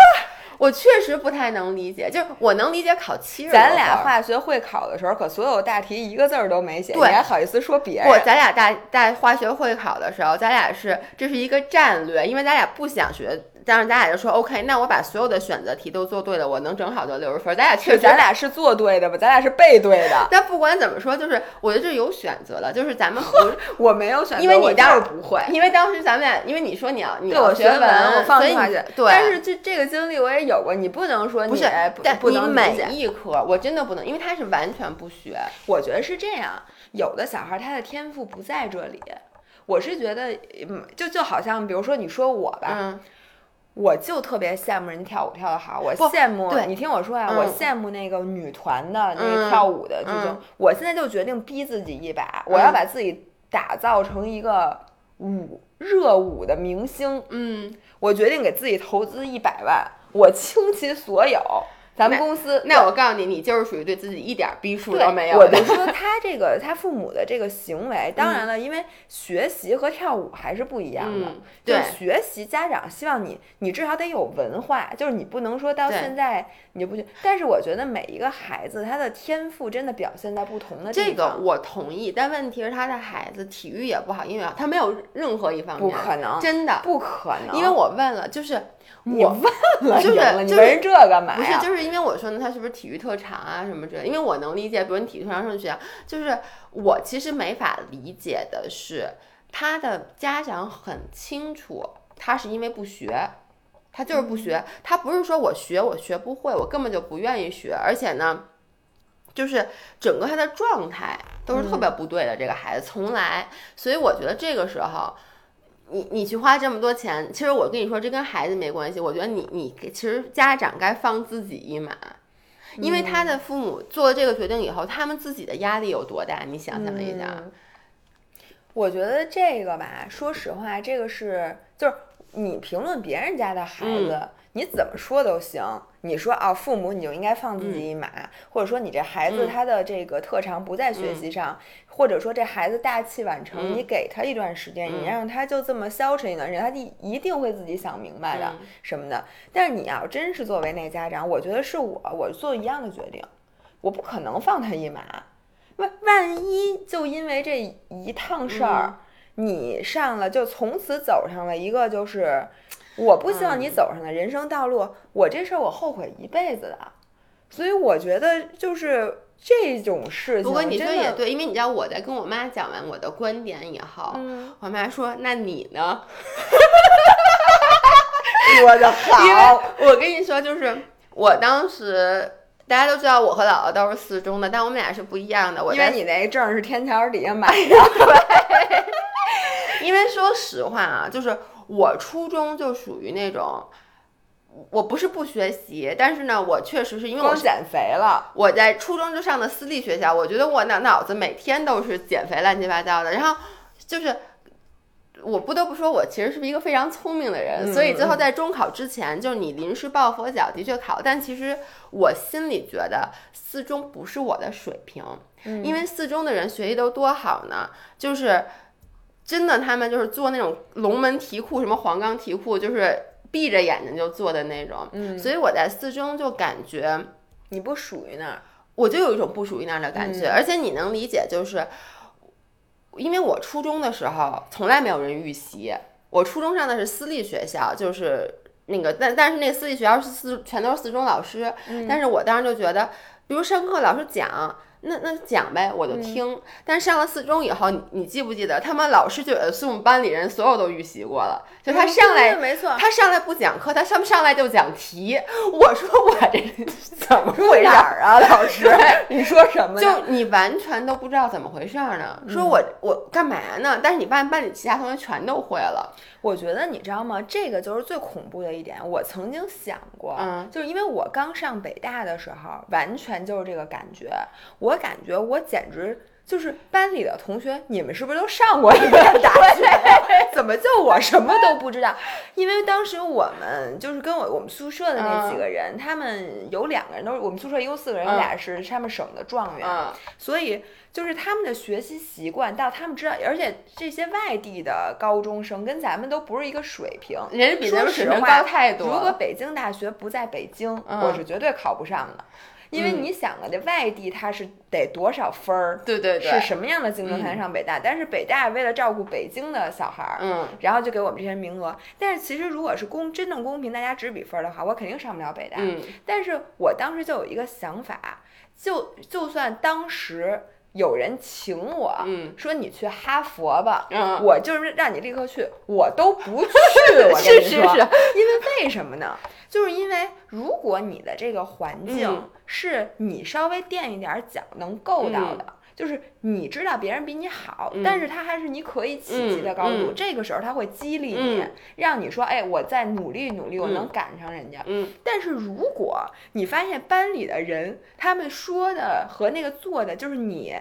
我确实不太能理解，就是我能理解考七十咱俩化学会考的时候，可所有大题一个字儿都没写，你还好意思说别人不，咱俩大大化学会考的时候，咱俩是这是一个战略，因为咱俩不想学，但是咱俩就说 OK，那我把所有的选择题都做对了，我能正好得六十分。咱俩确实，咱俩是做对的吧？咱俩是背对的。但不管怎么说，就是我觉得这有选择的，就是咱们不，我没有选择，因为你我当就是不会。因为当时咱们俩，因为你说你要你对我要学文，我放所以你弃化学。对，但是这这个经历我也有过，你不能说你不但不能每。一科我真的不能，因为他是完全不学。我觉得是这样，有的小孩他的天赋不在这里。我是觉得，嗯，就就好像比如说你说我吧，嗯，我就特别羡慕人家跳舞跳得好，我羡慕对你听我说呀、嗯我羡慕那个女团的那个嗯跳舞的这种，嗯我现在就决定逼自己一把，我要把自己打造成一个舞热舞的明星，嗯，我决定给自己投资一百万，我倾其所有。咱们公司那我告诉你，你就是属于对自己一点儿逼数都没有我就。说他这个他父母的这个行为，当然了，因为学习和跳舞还是不一样的。嗯就学习，家长希望你，你至少得有文化，就是你不能说到现在你就不去。但是我觉得每一个孩子他的天赋真的表现在不同的地这个方，我同意，但问题是他的孩子体育也不好，因为他没有任何一方面不可能，真的，不可能。因为我问了，就是你我问了就是就是问这干嘛不是？就是因为我说呢，他是不是体育特长啊什么之类的？因为我能理解，比如你体育特长上学，就是我其实没法理解的是，他的家长很清楚，他是因为不学。他就是不学，他不是说我学我学不会，我根本就不愿意学，而且呢，就是整个他的状态都是特别不对的。这个孩子从来，所以我觉得这个时候，你你去花这么多钱，其实我跟你说，这跟孩子没关系。我觉得你你给其实家长该放自己一马，因为他的父母做了这个决定以后，他们自己的压力有多大？你想象一下。嗯我觉得这个吧，说实话，这个是就是你评论别人家的孩子，嗯你怎么说都行。你说啊，父母你就应该放自己一马，或者说你这孩子嗯。他的这个特长不在学习上，或者说这孩子大器晚成，嗯。你给他一段时间，嗯。你让他就这么消沉一段时间，他一一定会自己想明白的、嗯。什么的。但是你要真是作为那家长，我觉得是我，我做一样的决定，我不可能放他一马。万万一就因为这一趟事儿，你上了就从此走上了一个就是，我不希望你走上的人生道路，我这事儿我后悔一辈子的。所以我觉得就是这种事情，不过你说也，对，因为你知道我在跟我妈讲完我的观点以后，嗯，我妈说：“那你呢？” 说的因为好，我跟你说，就是我当时大家都知道我和姥姥都是四中的，但我们俩是不一样的。我在因为你那证儿是天桥底下买的，因为说实话啊，就是我初中就属于那种，我不是不学习，但是呢，我确实是因为我减肥了。我在初中就上的私立学校，我觉得我脑脑子每天都是减肥乱七八糟的，然后就是我不得不说，我其实是一个非常聪明的人，所以最后在中考之前，就是你临时抱佛脚，的确考。但其实我心里觉得四中不是我的水平，因为四中的人学习都多好呢，就是真的他们就是做那种龙门题库，什么黄冈题库，就是闭着眼睛就做的那种。嗯，所以我在四中就感觉你不属于那儿，我就有一种不属于那儿的感觉，而且你能理解，就是。因为我初中的时候从来没有人预习，我初中上的是私立学校，就是那个，但但是那私立学校是四全都是四中老师，但是我当时就觉得，比如上课老师讲。那那讲呗，我就听。但是上了四中以后，你你记不记得，他们老师就觉得我们班里人所有都预习过了，就他上来，没错，他上来不讲课，他上上来就讲题。我说我这怎么回事儿啊，老师？你说什么？就你完全都不知道怎么回事儿呢？说我我干嘛呢？但是你发现班里其他同学全都会了。我觉得你知道吗？这个就是最恐怖的一点。我曾经想过，嗯，就是因为我刚上北大的时候，完全就是这个感觉。我感觉我简直就是班里的同学，你们是不是都上过一遍大学？怎么就我什么都不知道？因为当时我们就是跟我我们宿舍的那几个人，他们有两个人都是我们宿舍一共四个人，有俩是他们省的状元，所以。就是他们的学习习惯，到他们知道，而且这些外地的高中生跟咱们都不是一个水平，人家比咱们水平高太多。如果北京大学不在北京，我是绝对考不上的，因为你想啊，这外地他是得多少分儿？对对对，是什么样的竞争才能上北大？但是北大为了照顾北京的小孩儿，嗯，然后就给我们这些名额。但是其实如果是公真正公平，大家只比分的话，我肯定上不了北大。嗯，但是我当时就有一个想法，就就算当时。有人请我说你去哈佛吧，我就是让你立刻去，我都不去。我跟你说，因为为什么呢？就是因为如果你的这个环境是你稍微垫一点脚能够到的。就是你知道别人比你好，但是他还是你可以企及的高度。这个时候他会激励你，让你说：“哎，我再努力努力，我能赶上人家。”嗯。但是如果你发现班里的人他们说的和那个做的就是你，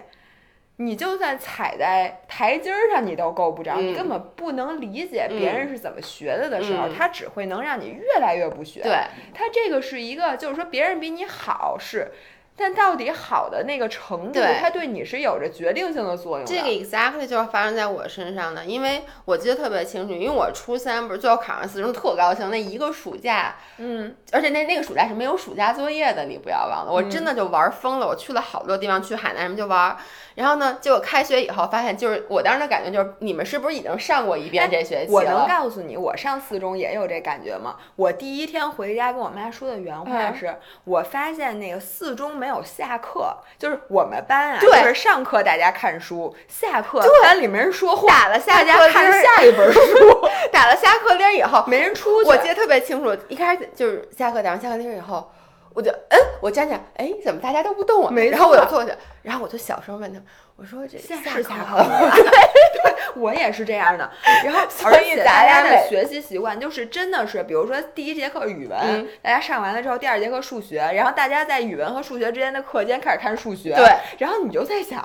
你就算踩在台阶上你都够不着，你根本不能理解别人是怎么学的的时候，他只会能让你越来越不学。对，他这个是一个，就是说别人比你好是。但到底好的那个程度，它对你是有着决定性的作用。这个 exactly 就是发生在我身上的，因为我记得特别清楚，因为我初三不是最后考上四中，特高兴。那一个暑假，嗯，而且那那个暑假是没有暑假作业的，你不要忘了，我真的就玩疯了。我去了好多地方，去海南什么就玩。然后呢，结果开学以后发现，就是我当时的感觉就是，你们是不是已经上过一遍这学期我能告诉你，我上四中也有这感觉吗？我第一天回家跟我妈说的原话是，我发现那个四中没有下课，就是我们班啊，就是上课大家看书，下课班里没人说话，打了下课看下一本书，打了下课铃以后没人出去。我记得特别清楚，一开始就是下课打完下课铃以后。我就嗯，我站起来，哎，怎么大家都不动啊？然后我就坐下，然后我就小声问他，我说这下是下课吗？对对，我也是这样的。然后，而且大家的学习习惯就是真的是，比如说第一节课语文，大家上完了之后，第二节课数学，然后大家在语文和数学之间的课间开始看数学。对，然后你就在想，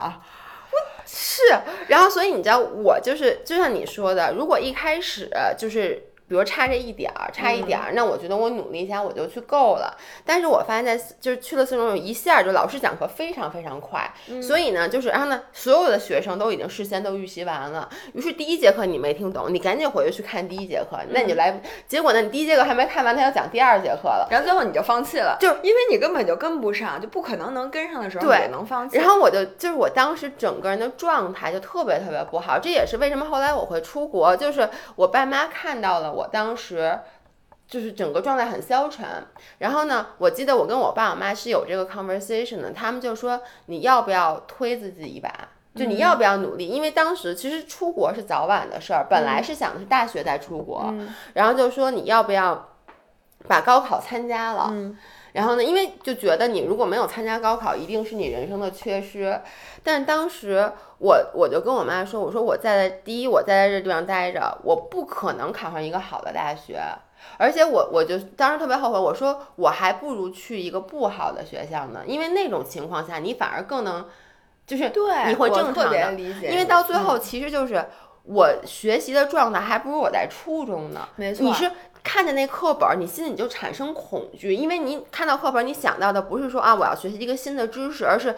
我是，然后所以你知道，我就是就像你说的，如果一开始就是。比如差这一点儿，差一点儿，那我觉得我努力一下我就去够了。但是我发现，在就是去了四中有，一下就老师讲课非常非常快，所以呢，就是然后呢，所有的学生都已经事先都预习完了。于是第一节课你没听懂，你赶紧回去去看第一节课，那你就来。结果呢，你第一节课还没看完，他要讲第二节课了，然后最后你就放弃了，就因为你根本就跟不上，就不可能能跟上的时候对能放弃。然后我就就是我当时整个人的状态就特别特别不好，这也是为什么后来我会出国，就是我爸妈看到了我。我当时就是整个状态很消沉，然后呢，我记得我跟我爸我妈是有这个 conversation 的，他们就说你要不要推自己一把，就你要不要努力，因为当时其实出国是早晚的事儿，本来是想的是大学再出国，然后就说你要不要把高考参加了。然后呢？因为就觉得你如果没有参加高考，一定是你人生的缺失。但当时我我就跟我妈说：“我说我在第一，我在这地方待着，我不可能考上一个好的大学。而且我我就当时特别后悔，我说我还不如去一个不好的学校呢。因为那种情况下，你反而更能就是对你会正常的理解。因为到最后其实就是我学习的状态还不如我在初中呢。没错，你是看见那课本，你心里就产生恐惧，因为你看到课本，你想到的不是说啊我要学习一个新的知识，而是。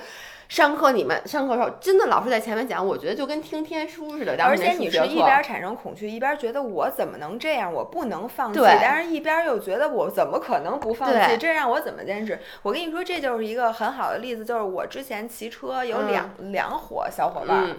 上课你们上课时候真的老师在前面讲，我觉得就跟听天书似的。而且你是一边产生恐惧，一边觉得我怎么能这样，我不能放弃。但是一边又觉得我怎么可能不放弃？这让我怎么坚持？我跟你说，这就是一个很好的例子，就是我之前骑车有两两伙小伙伴，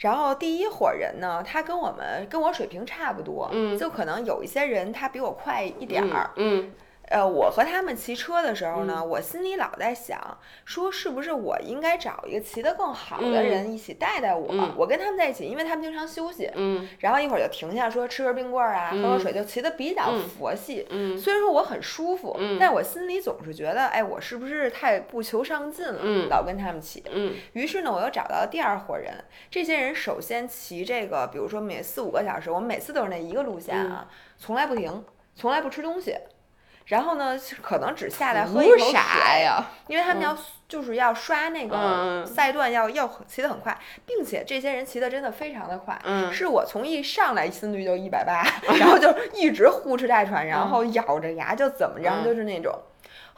然后第一伙人呢，他跟我们跟我水平差不多，嗯，就可能有一些人他比我快一点儿，嗯。呃，我和他们骑车的时候呢，我心里老在想，说是不是我应该找一个骑得更好的人一起带带我。我跟他们在一起，因为他们经常休息，嗯，然后一会儿就停下说吃根冰棍儿啊，喝口水，就骑得比较佛系。嗯，虽然说我很舒服，嗯，但我心里总是觉得，哎，我是不是太不求上进了？嗯，老跟他们骑。嗯，于是呢，我又找到了第二伙人。这些人首先骑这个，比如说每四五个小时，我们每次都是那一个路线啊，从来不停，从来不吃东西。然后呢，可能只下来喝一口水，因为他们要就是要刷那个赛段，要要骑得很快，并且这些人骑得真的非常的快。嗯，是我从一上来心率就一百八，然后就一直呼哧带喘，然后咬着牙就怎么着，就是那种。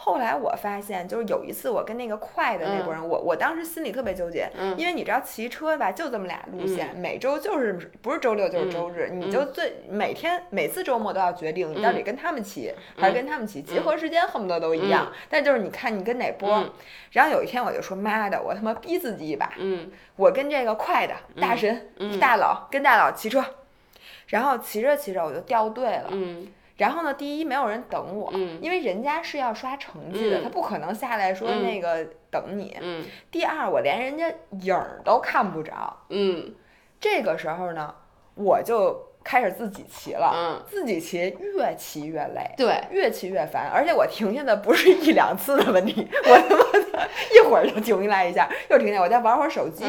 后来我发现，就是有一次我跟那个快的那波人，我我当时心里特别纠结，因为你知道骑车吧，就这么俩路线，每周就是不是周六就是周日，你就最每天每次周末都要决定你到底跟他们骑还是跟他们骑，集合时间恨不得都一样，但就是你看你跟哪波。然后有一天我就说妈的，我他妈逼自己一把，我跟这个快的大神大佬跟大佬骑车，然后骑着骑着我就掉队了。然后呢？第一，没有人等我，因为人家是要刷成绩的，他不可能下来说那个等你。第二，我连人家影儿都看不着。嗯，这个时候呢，我就开始自己骑了。嗯，自己骑越骑越累，对，越骑越烦。而且我停下的不是一两次的问题，我他妈的一会儿就停下来一下，又停下，我再玩会儿手机，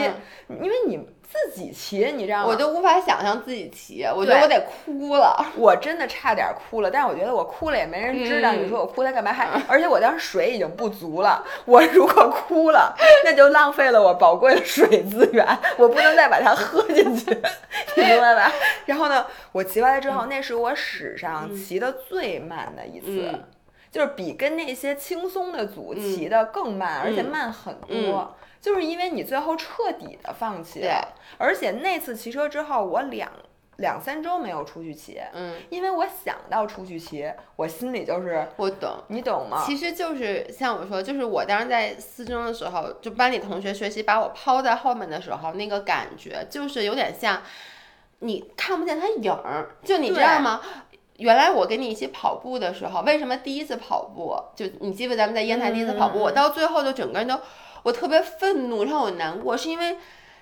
因为你。自己骑，你知道吗？我就无法想象自己骑，我觉得我得哭了。我真的差点哭了，但是我觉得我哭了也没人知道。你说我哭它干嘛？还 而且我当时水已经不足了，我如果哭了，那就浪费了我宝贵的水资源，我不能再把它喝进去，你明白吧？然后呢，我骑完了之后，那是我史上骑的最慢的一次，就是比跟那些轻松的组骑的更慢，而且慢很多。就是因为你最后彻底的放弃了，而且那次骑车之后，我两两三周没有出去骑，嗯，因为我想到出去骑，我心里就是我懂，你懂吗？其实就是像我说，就是我当时在四中的时候，就班里同学学习把我抛在后面的时候，那个感觉就是有点像你看不见他影儿，就你知道吗？原来我跟你一起跑步的时候，为什么第一次跑步就你记不？咱们在烟台第一次跑步，我到最后就整个人都。我特别愤怒，让我难过，是因为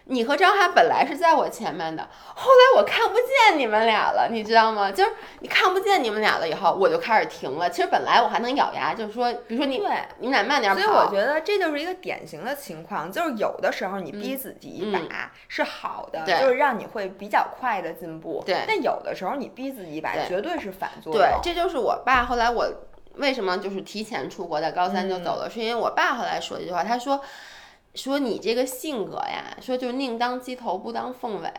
你和张翰本来是在我前面的，后来我看不见你们俩了，你知道吗？就是你看不见你们俩了以后，我就开始停了。其实本来我还能咬牙，就是说，比如说你，对，你们俩慢点跑。所以我觉得这就是一个典型的情况，就是有的时候你逼自己一把是好的，就是让你会比较快的进步。对。但有的时候你逼自己一把，绝对是反作用。对，这就是我爸后来我。为什么就是提前出国，在高三就走了？是因为我爸后来说一句话，他说：“说你这个性格呀，说就宁当鸡头不当凤尾。”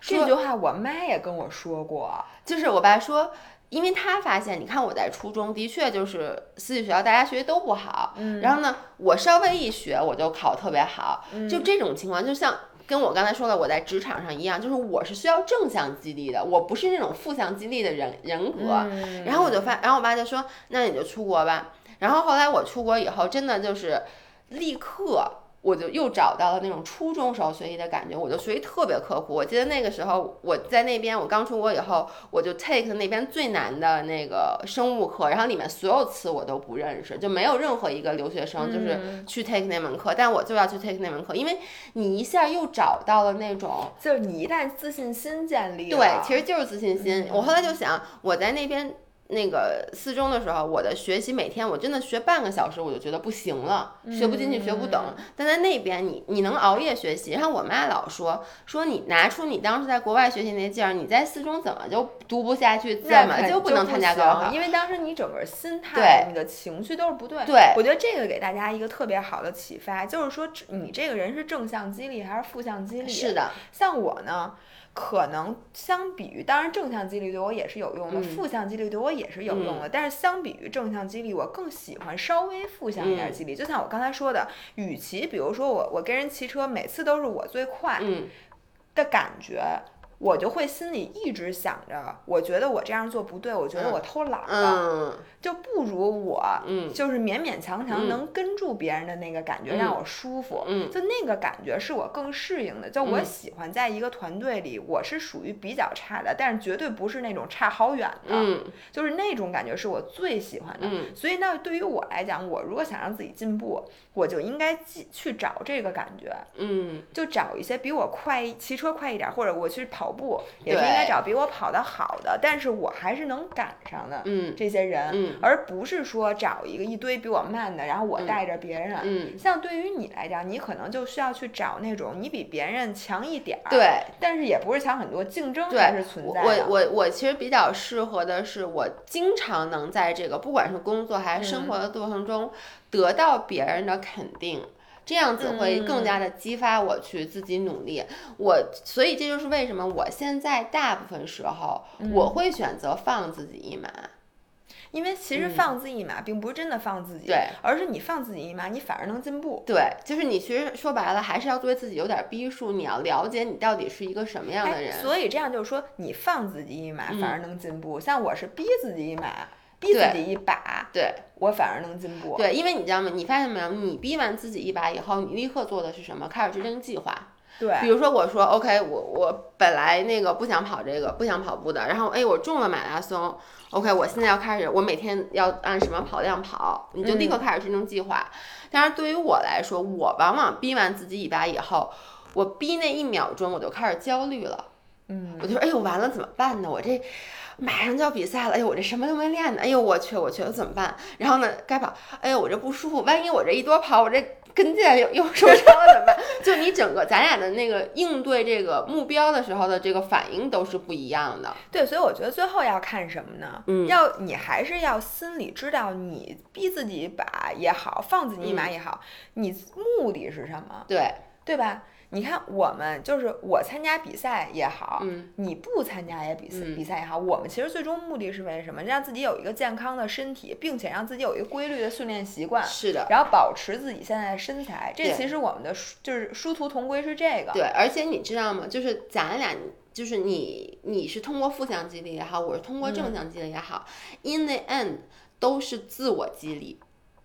这句话我妈也跟我说过，就是我爸说，因为他发现，你看我在初中的确就是私立学校，大家学习都不好，嗯，然后呢，我稍微一学我就考特别好，就这种情况，就像。跟我刚才说的我在职场上一样，就是我是需要正向激励的，我不是那种负向激励的人人格。然后我就发，然后我爸就说：“那你就出国吧。”然后后来我出国以后，真的就是立刻。我就又找到了那种初中时候学习的感觉，我就学习特别刻苦。我记得那个时候我在那边，我刚出国以后，我就 take 那边最难的那个生物课，然后里面所有词我都不认识，就没有任何一个留学生就是去 take 那门课，但我就要去 take 那门课，因为你一下又找到了那种，就是你一旦自信心建立，对，其实就是自信心。我后来就想，我在那边。那个四中的时候，我的学习每天我真的学半个小时，我就觉得不行了，学不进去，学不懂。但在那边，你你能熬夜学习。然后我妈老说说你拿出你当时在国外学习那劲儿，你在四中怎么就读不下去，怎么就不能参加高考？因为当时你整个心态、你的情绪都是不对。对，我觉得这个给大家一个特别好的启发，就是说你这个人是正向激励还是负向激励？是的，像我呢。可能相比于，当然正向激励对我也是有用的，嗯负向激励对我也是有用的。但是相比于正向激励，我更喜欢稍微负向一点嗯激励。就像我刚才说的，与其比如说我我跟人骑车，每次都是我最快嗯的感觉。我就会心里一直想着，我觉得我这样做不对，我觉得我偷懒了，嗯就不如我嗯就是勉勉强强嗯能跟住别人的那个感觉，让我舒服。嗯就那个感觉是我更适应的。就我嗯喜欢在一个团队里，我是属于比较差的，但是绝对不是那种差好远的，嗯就是那种感觉是我最喜欢的。嗯所以那，对于我来讲，我如果想让自己进步，我就应该去去找这个感觉，嗯就找一些比我快骑车快一点，或者我去跑步，也是应该找比我跑得好的，但是我还是能赶上的。嗯这些人，嗯而不是说找一个一堆比我慢的，然后我带着别人。嗯，像对于你来讲，你可能就需要去找那种你比别人强一点儿，对。但是也不是强很多，竞争还是存在我的。我我其实比较适合的是，我经常能在这个不管是工作还是生活的过程中得到别人的肯定。这样子会更加的激发我去自己努力，我所以这就是为什么我现在大部分时候我会选择放自己一马，因为其实放自己一马，并不是真的放自己，嗯对，而是你放自己一马，你反而能进步。对，就是你其实说白了还是要对自己有点逼数，你要了解你到底是一个什么样的哎，人，所以这样就是说，你放自己一马，嗯。反而能进步。像我是逼自己一马，逼自己一把，对我反而能进步。对，因为你知道吗？你发现没有？你逼完自己一把以后，你立刻做的是什么？开始制定计划。对比如说，我说 OK，我我本来那个不想跑这个，不想跑步的，然后哎，我中了马拉松，OK，我现在要开始，我每天要按什么跑量跑，你就立刻开始制定计划。但是对于我来说，我往往逼完自己一把以后，我逼那一秒钟我就开始焦虑了，嗯，我就说哎呦完了怎么办呢？我这。马上就要比赛了，哎呦，我这什么都没练呢，哎呦，我去，我去，我怎么办？然后呢，该跑，哎呦，我这不舒服，万一我这一多跑，我这跟腱又又受伤了 怎么办？就你整个咱俩的那个应对这个目标的时候的这个反应都是不一样的。对，所以我觉得最后要看什么呢？嗯要你还是要心里知道，你逼自己一把也好，放自己一马也好，你目的是什么，对，对吧？你看，我们就是我参加比赛也好，嗯你不参加也比赛、嗯比赛也好，我们其实最终目的是为什么？让自己有一个健康的身体，并且让自己有一个规律的训练习惯，是的，然后保持自己现在的身材。这其实我们的就是殊途同归是这个。对，而且你知道吗？就是咱俩，就是你你是通过负向激励也好，我是通过正向激励也好、i n the end 都是自我激励。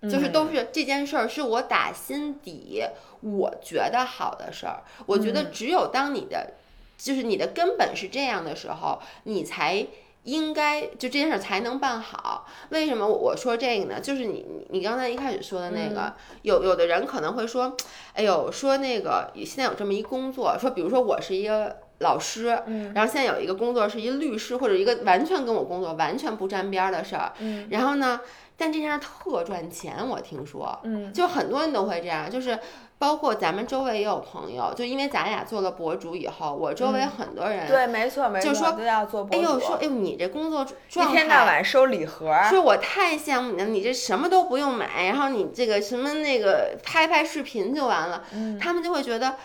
就是都是这件事儿是我打心底我觉得好的事儿。我觉得只有当你的，就是你的根本是这样的时候，你才应该就这件事儿才能办好。为什么我我说这个呢？就是你你你刚才一开始说的那个，有有的人可能会说，哎呦，说那个现在有这么一工作，说比如说我是一个。老师，嗯然后现在有一个工作是一律师，或者一个完全跟我工作完全不沾边儿的事儿，嗯然后呢，但这件事特赚钱，我听说，嗯就很多人都会这样，就是包括咱们周围也有朋友，就因为咱俩做了博主以后，我周围嗯很多人，对，没错没错，就说都要做博主。哎呦说，哎呦你这工作一状天到态。晚收礼盒，说我太羡慕你了，你这什么都不用买，然后你这个什么那个拍拍视频就完了，嗯他们就会觉得，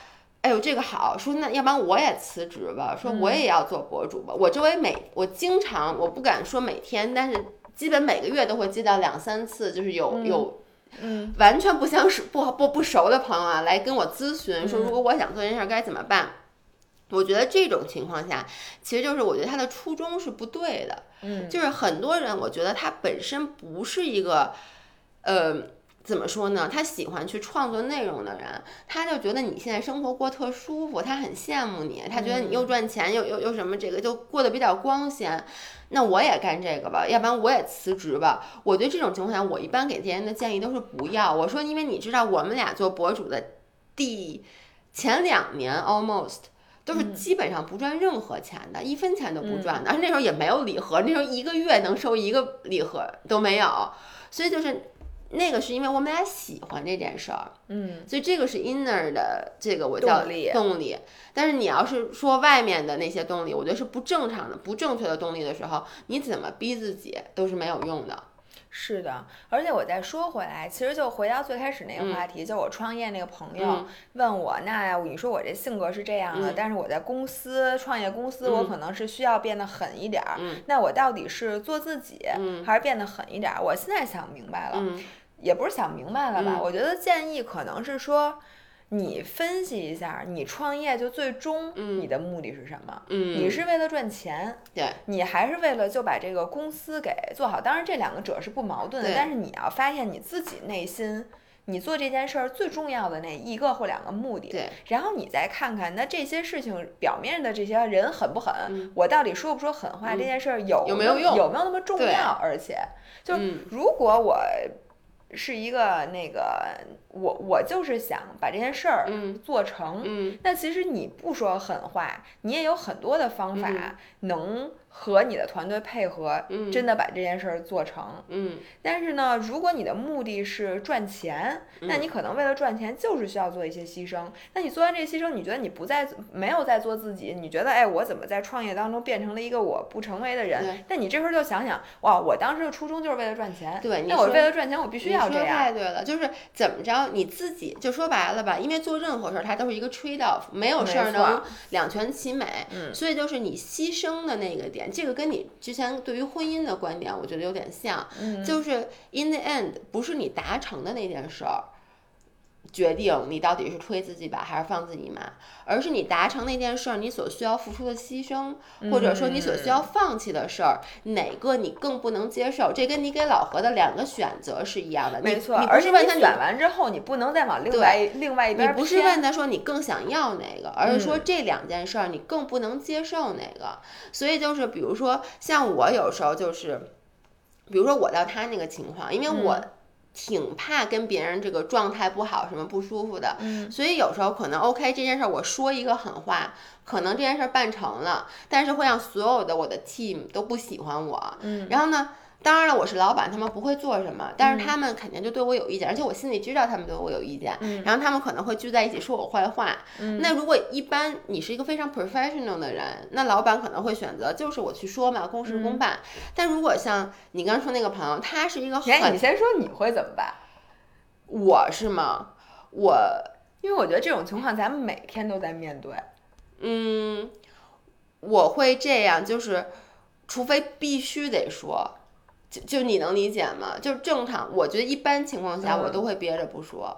哎呦这个好，说那要不然我也辞职吧，说我也要做博主吧。我周围每我经常我不敢说每天，但是基本每个月都会接到两三次，就是有、有嗯完全不相识、不不不熟的朋友啊，来跟我咨询说，如果我想做这件事儿该怎么办？我觉得这种情况下，其实就是我觉得他的初衷是不对的。嗯就是很多人，我觉得他本身不是一个，呃，怎么说呢？他喜欢去创作内容的人，他就觉得你现在生活过特舒服，他很羡慕你，他觉得你又赚钱又又又什么这个，就过得比较光鲜。那我也干这个吧，要不然我也辞职吧。我觉得这种情况下，我一般给这些人的建议都是不要。我说，因为你知道，我们俩做博主的第前两年 almost 都是基本上不赚任何钱的，一分钱都不赚的，而且那时候也没有礼盒，那时候一个月能收一个礼盒都没有，所以就是那个是因为我们俩喜欢这件事儿，嗯。所以这个是 inner 的这个我叫动力。动力。但是你要是说外面的那些动力，我觉得是不正常的、不正确的动力的时候，你怎么逼自己都是没有用的。是的，而且我再说回来，其实就回到最开始那个话题，就我创业那个朋友问我，那你说我这性格是这样的，但是我在公司创业公司，我可能是需要变得狠一点儿，那我到底是做自己，还是变得狠一点儿？我现在想明白了，也不是想明白了吧？我觉得建议可能是说。你分析一下，你创业就最终你的目的是什么？嗯，你是为了赚钱，对，你还是为了就把这个公司给做好？当然，这两个者是不矛盾的，但是你要发现你自己内心，你做这件事儿最重要的那一个或两个目的，对，然后你再看看，那这些事情表面的这些人狠不狠？我到底说不说狠话？这件事儿有有没有用？有没有那么重要？而且，就如果我。是一个那个，我我就是想把这件事儿做成。嗯，那其实你不说狠话，你也有很多的方法能。和你的团队配合，真的把这件事儿做成。嗯，但是呢，如果你的目的是赚钱，那你可能为了赚钱就是需要做一些牺牲。那你做完这些牺牲，你觉得你不再没有在做自己？你觉得，哎，我怎么在创业当中变成了一个我不成为的人？那你这时候就想想，哇，我当时的初衷就是为了赚钱。对，那我为了赚钱，我必须要这样。太对了，就是怎么着，你自己就说白了吧，因为做任何事儿它都是一个 trade off，没有事儿能两全其美。嗯，所以就是你牺牲的那个点。这个跟你之前对于婚姻的观点，我觉得有点像，就是 in the end 不是你达成的那件事儿，决定你到底是推自己吧还是放自己一马，而是你达成那件事儿，你所需要付出的牺牲，或者说你所需要放弃的事儿，哪个你更不能接受？这跟你给老何的两个选择是一样的，没错。你不是问他选完之后，你不能再往另外另外一边你不是问他说你更想要哪个，而是说这两件事儿你更不能接受哪个。所以就是比如说像我有时候就是，比如说我到他那个情况，因为我。挺怕跟别人这个状态不好，什么不舒服的，所以有时候可能 OK 这件事儿，我说一个狠话，可能这件事儿办成了，但是会让所有的我的 team 都不喜欢我，嗯，然后呢？当然了，我是老板，他们不会做什么，但是他们肯定就对我有意见，而且我心里知道他们对我有意见，然后他们可能会聚在一起说我坏话。那如果一般你是一个非常 professional 的人，那老板可能会选择就是我去说嘛，公事公办。但如果像你刚说那个朋友，他是一个很……你先说你会怎么办？我是吗？我因为我觉得这种情况咱们每天都在面对。嗯，我会这样，就是除非必须得说。就就你能理解吗？就是正常，我觉得一般情况下我都会憋着不说，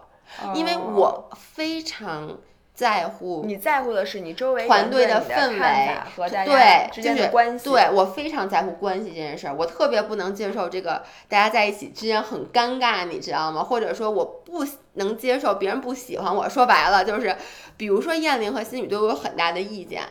因为我非常在乎。你在乎的是你周围团队的氛围和大家之间的关系。对我非常在乎关系这件事儿，我特别不能接受这个大家在一起之间很尴尬，你知道吗？或者说我不能接受别人不喜欢我。说白了就是，比如说燕玲和心宇对我有很大的意见。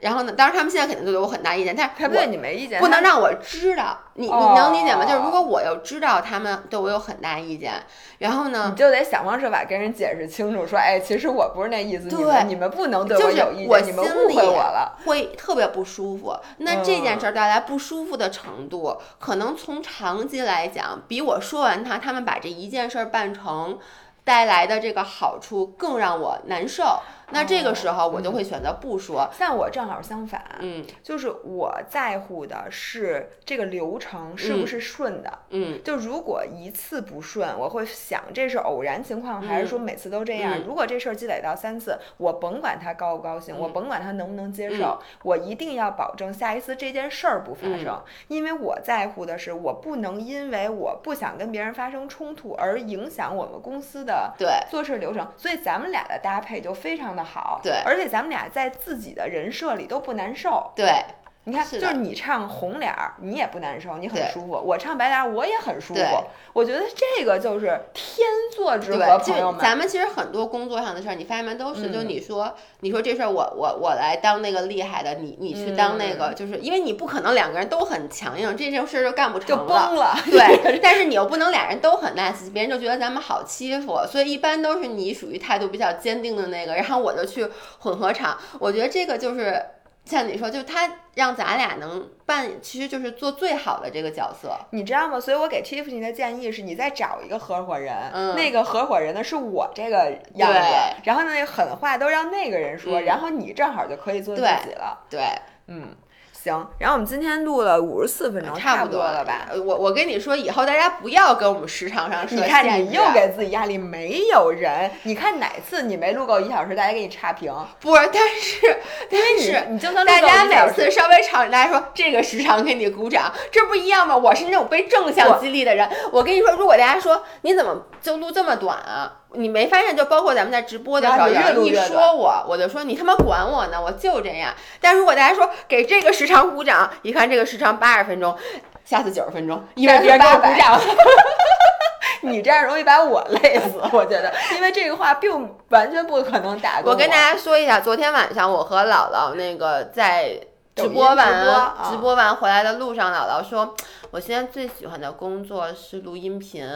然后呢？当然，他们现在肯定都对我很大意见，但是他对你没意见，不能让我知道。你你能理解吗？就是如果我又知道他们对我有很大意见，然后呢，你就得想方设法跟人解释清楚，说，哎，其实我不是那意思，你们你们不能对我有意见，你们误会我了，会特别不舒服。那这件事儿带来不舒服的程度，可能从长期来讲，比我说完他，他们把这一件事儿办成带来的这个好处更让我难受。那这个时候我就会选择不说。像我正好相反，嗯，就是我在乎的是这个流程是不是顺的，嗯，就如果一次不顺，我会想这是偶然情况还是说每次都这样？如果这事儿积累到三次，我甭管他高不高兴，我甭管他能不能接受，我一定要保证下一次这件事儿不发生，因为我在乎的是我不能因为我不想跟别人发生冲突而影响我们公司的对做事流程，所以咱们俩的搭配就非常。好，对，而且咱们俩在自己的人设里都不难受。对，你看，就是你唱红脸儿，你也不难受，你很舒服；我唱白脸儿，我也很舒服。我觉得这个就是天作之合，朋友们。咱们其实很多工作上的事儿，你发现没？都是就你说，你说这事儿，我我我来当那个厉害的，你你去当那个，就是因为你不可能两个人都很强硬，这件事儿就干不成了，就崩了。对，但是你又不能俩人都很 nice，别人就觉得咱们好欺负，所以一般都是你属于态度比较坚定的那个，然后我就去混合场。我觉得这个就是。像你说，就他让咱俩能扮，其实就是做最好的这个角色，你知道吗？所以我给 Tiffany 的建议是，你再找一个合伙人，嗯，那个合伙人呢是我这个样子，然后那狠话都让那个人说，然后你正好就可以做自己了。对，嗯。行，然后我们今天录了五十四分钟，差不多了吧？我我跟你说，以后大家不要跟我们时长上设限。你看，你又给自己压力，没有人。你看哪次你没录够一小时，大家给你差评？不是，但是因为你你就算大家每次稍微长，大家说这个时长给你鼓掌，这不一样吗？我是那种被正向激励的人。我跟你说，如果大家说你怎么就录这么短啊？你没发现，就包括咱们在直播的时候，有人一说我，我就说你他妈管我呢，我就这样。但如果大家说给这个时长鼓掌，一看这个时长八十分钟，下次九十分钟，因为别人给我鼓掌。你这样容易把我累死，我觉得，因为这个话并完全不可能打动我。跟大家说一下，昨天晚上我和姥姥那个在直播完直播完回来的路上，姥姥说，我现在最喜欢的工作是录音频。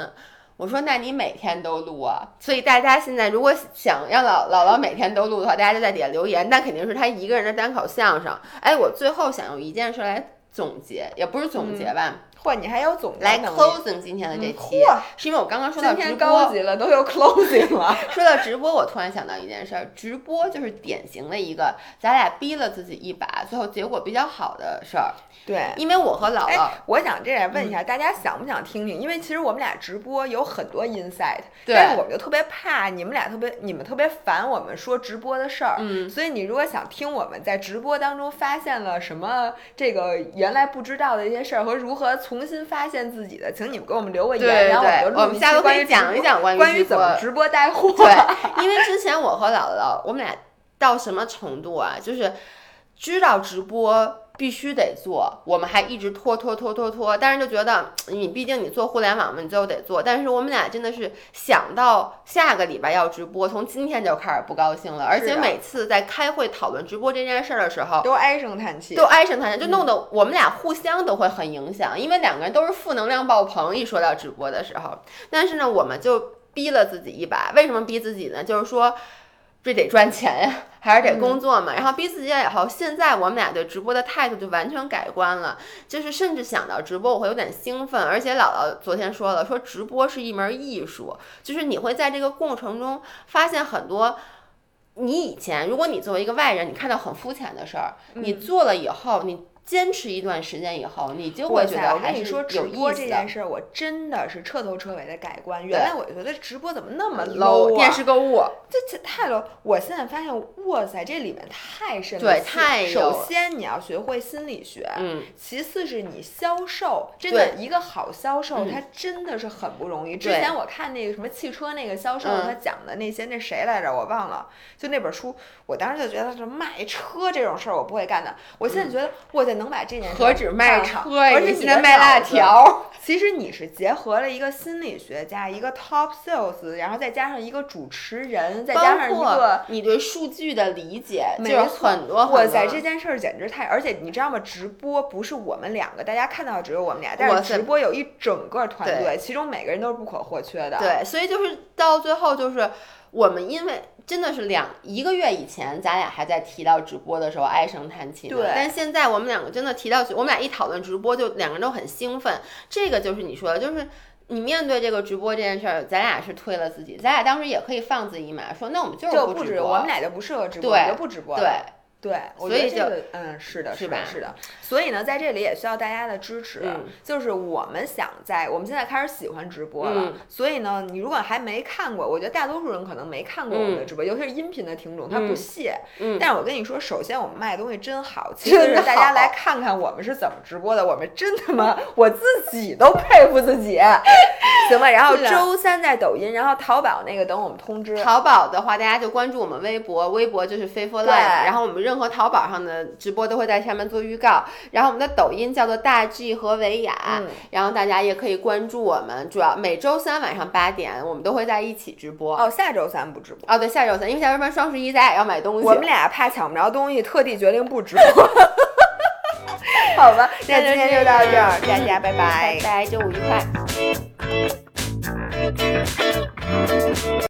我说，那你每天都录啊？所以大家现在如果想让姥姥姥每天都录的话，大家就在底下留言。那肯定是他一个人的单口相声。哎，我最后想用一件事来总结，也不是总结吧。嚯，你还有总结来 closing 今天的这期，是因为我刚刚说到直播，今天高级了，都有 closing 了。说到直播，我突然想到一件事儿，直播就是典型的一个咱俩逼了自己一把，最后结果比较好的事儿。对，因为我和姥姥，我想这样问一下大家，想不想听听？因为其实我们俩直播有很多 insight，但是我们就特别怕你们俩特别，你们特别烦我们说直播的事儿。嗯，所以你如果想听我们在直播当中发现了什么这个原来不知道的一些事儿和如何重新发现。自己的，请你们给我们留个言，然后我们就录一期关于讲一讲关于怎么直播带货。对，因为之前我和姥姥，我们俩到什么程度啊？就是知道直播。必须得做，我们还一直拖拖拖拖拖，但是就觉得你毕竟你做互联网嘛，你最后得做。但是我们俩真的是想到下个礼拜要直播，从今天就开始不高兴了，而且每次在开会讨论直播这件事儿的时候，都唉声叹气，都唉声叹气，就弄得我们俩互相都会很影响，因为两个人都是负能量爆棚，一说到直播的时候。但是呢，我们就逼了自己一把，为什么逼自己呢？就是说。这得赚钱呀，还是得工作嘛。然后逼自己以后，现在我们俩对直播的态度就完全改观了。就是甚至想到直播，我会有点兴奋。而且姥姥昨天说了，说直播是一门艺术，就是你会在这个过程中发现很多你以前，如果你作为一个外人，你看到很肤浅的事儿，你做了以后，你。坚持一段时间以后，你就会觉得还是有直播这件事儿，我真的是彻头彻尾的改观。原来我觉得直播怎么那么 low，电视购物，这这太 low。我现在发现，哇塞，这里面太深了。对，太首先你要学会心理学，嗯，其次是你销售，真的一个好销售，他真的是很不容易。之前我看那个什么汽车那个销售，他讲的那些，那谁来着？我忘了。就那本书，我当时就觉得是卖车这种事儿我不会干的。我现在觉得，我得能把这件事何止卖车，而且现在卖辣条。其实你是结合了一个心理学家，一个 top sales，然后再加上一个主持人，再加上一个你对数据的理解，就是很多。哇塞，这件事儿简直太……而且你知道吗？直播不是我们两个，大家看到只有我们俩，但是直播有一整个团队，其中每个人都是不可或缺的。对，所以就是到最后就是。我们因为真的是两一个月以前，咱俩还在提到直播的时候唉声叹气。对。但现在我们两个真的提到，我们俩一讨论直播，就两个人都很兴奋。这个就是你说的，就是你面对这个直播这件事儿，咱俩是推了自己，咱俩当时也可以放自己一马，说那我们就是不直播，我们俩就不适合直播，就不直播。对。对，所以就嗯，是的，是的，是的。所以呢，在这里也需要大家的支持。就是我们想在我们现在开始喜欢直播了，所以呢，你如果还没看过，我觉得大多数人可能没看过我们的直播，尤其是音频的听众，他不屑。嗯。但是我跟你说，首先我们卖的东西真好，其实大家来看看我们是怎么直播的，我们真他妈我自己都佩服自己。行吧，然后周三在抖音，然后淘宝那个等我们通知。淘宝的话，大家就关注我们微博，微博就是 f a i f u l Life，然后我们认。任何淘宝上的直播都会在下面做预告，然后我们的抖音叫做大 G 和维雅，然后大家也可以关注我们，主要每周三晚上八点我们都会在一起直播。哦，下周三不直播？哦，对，下周三，因为下周三双十一，咱俩要买东西，我们俩怕抢不着东西，特地决定不直播。好吧，那今天就到这儿，大家拜拜，拜拜，周五愉快。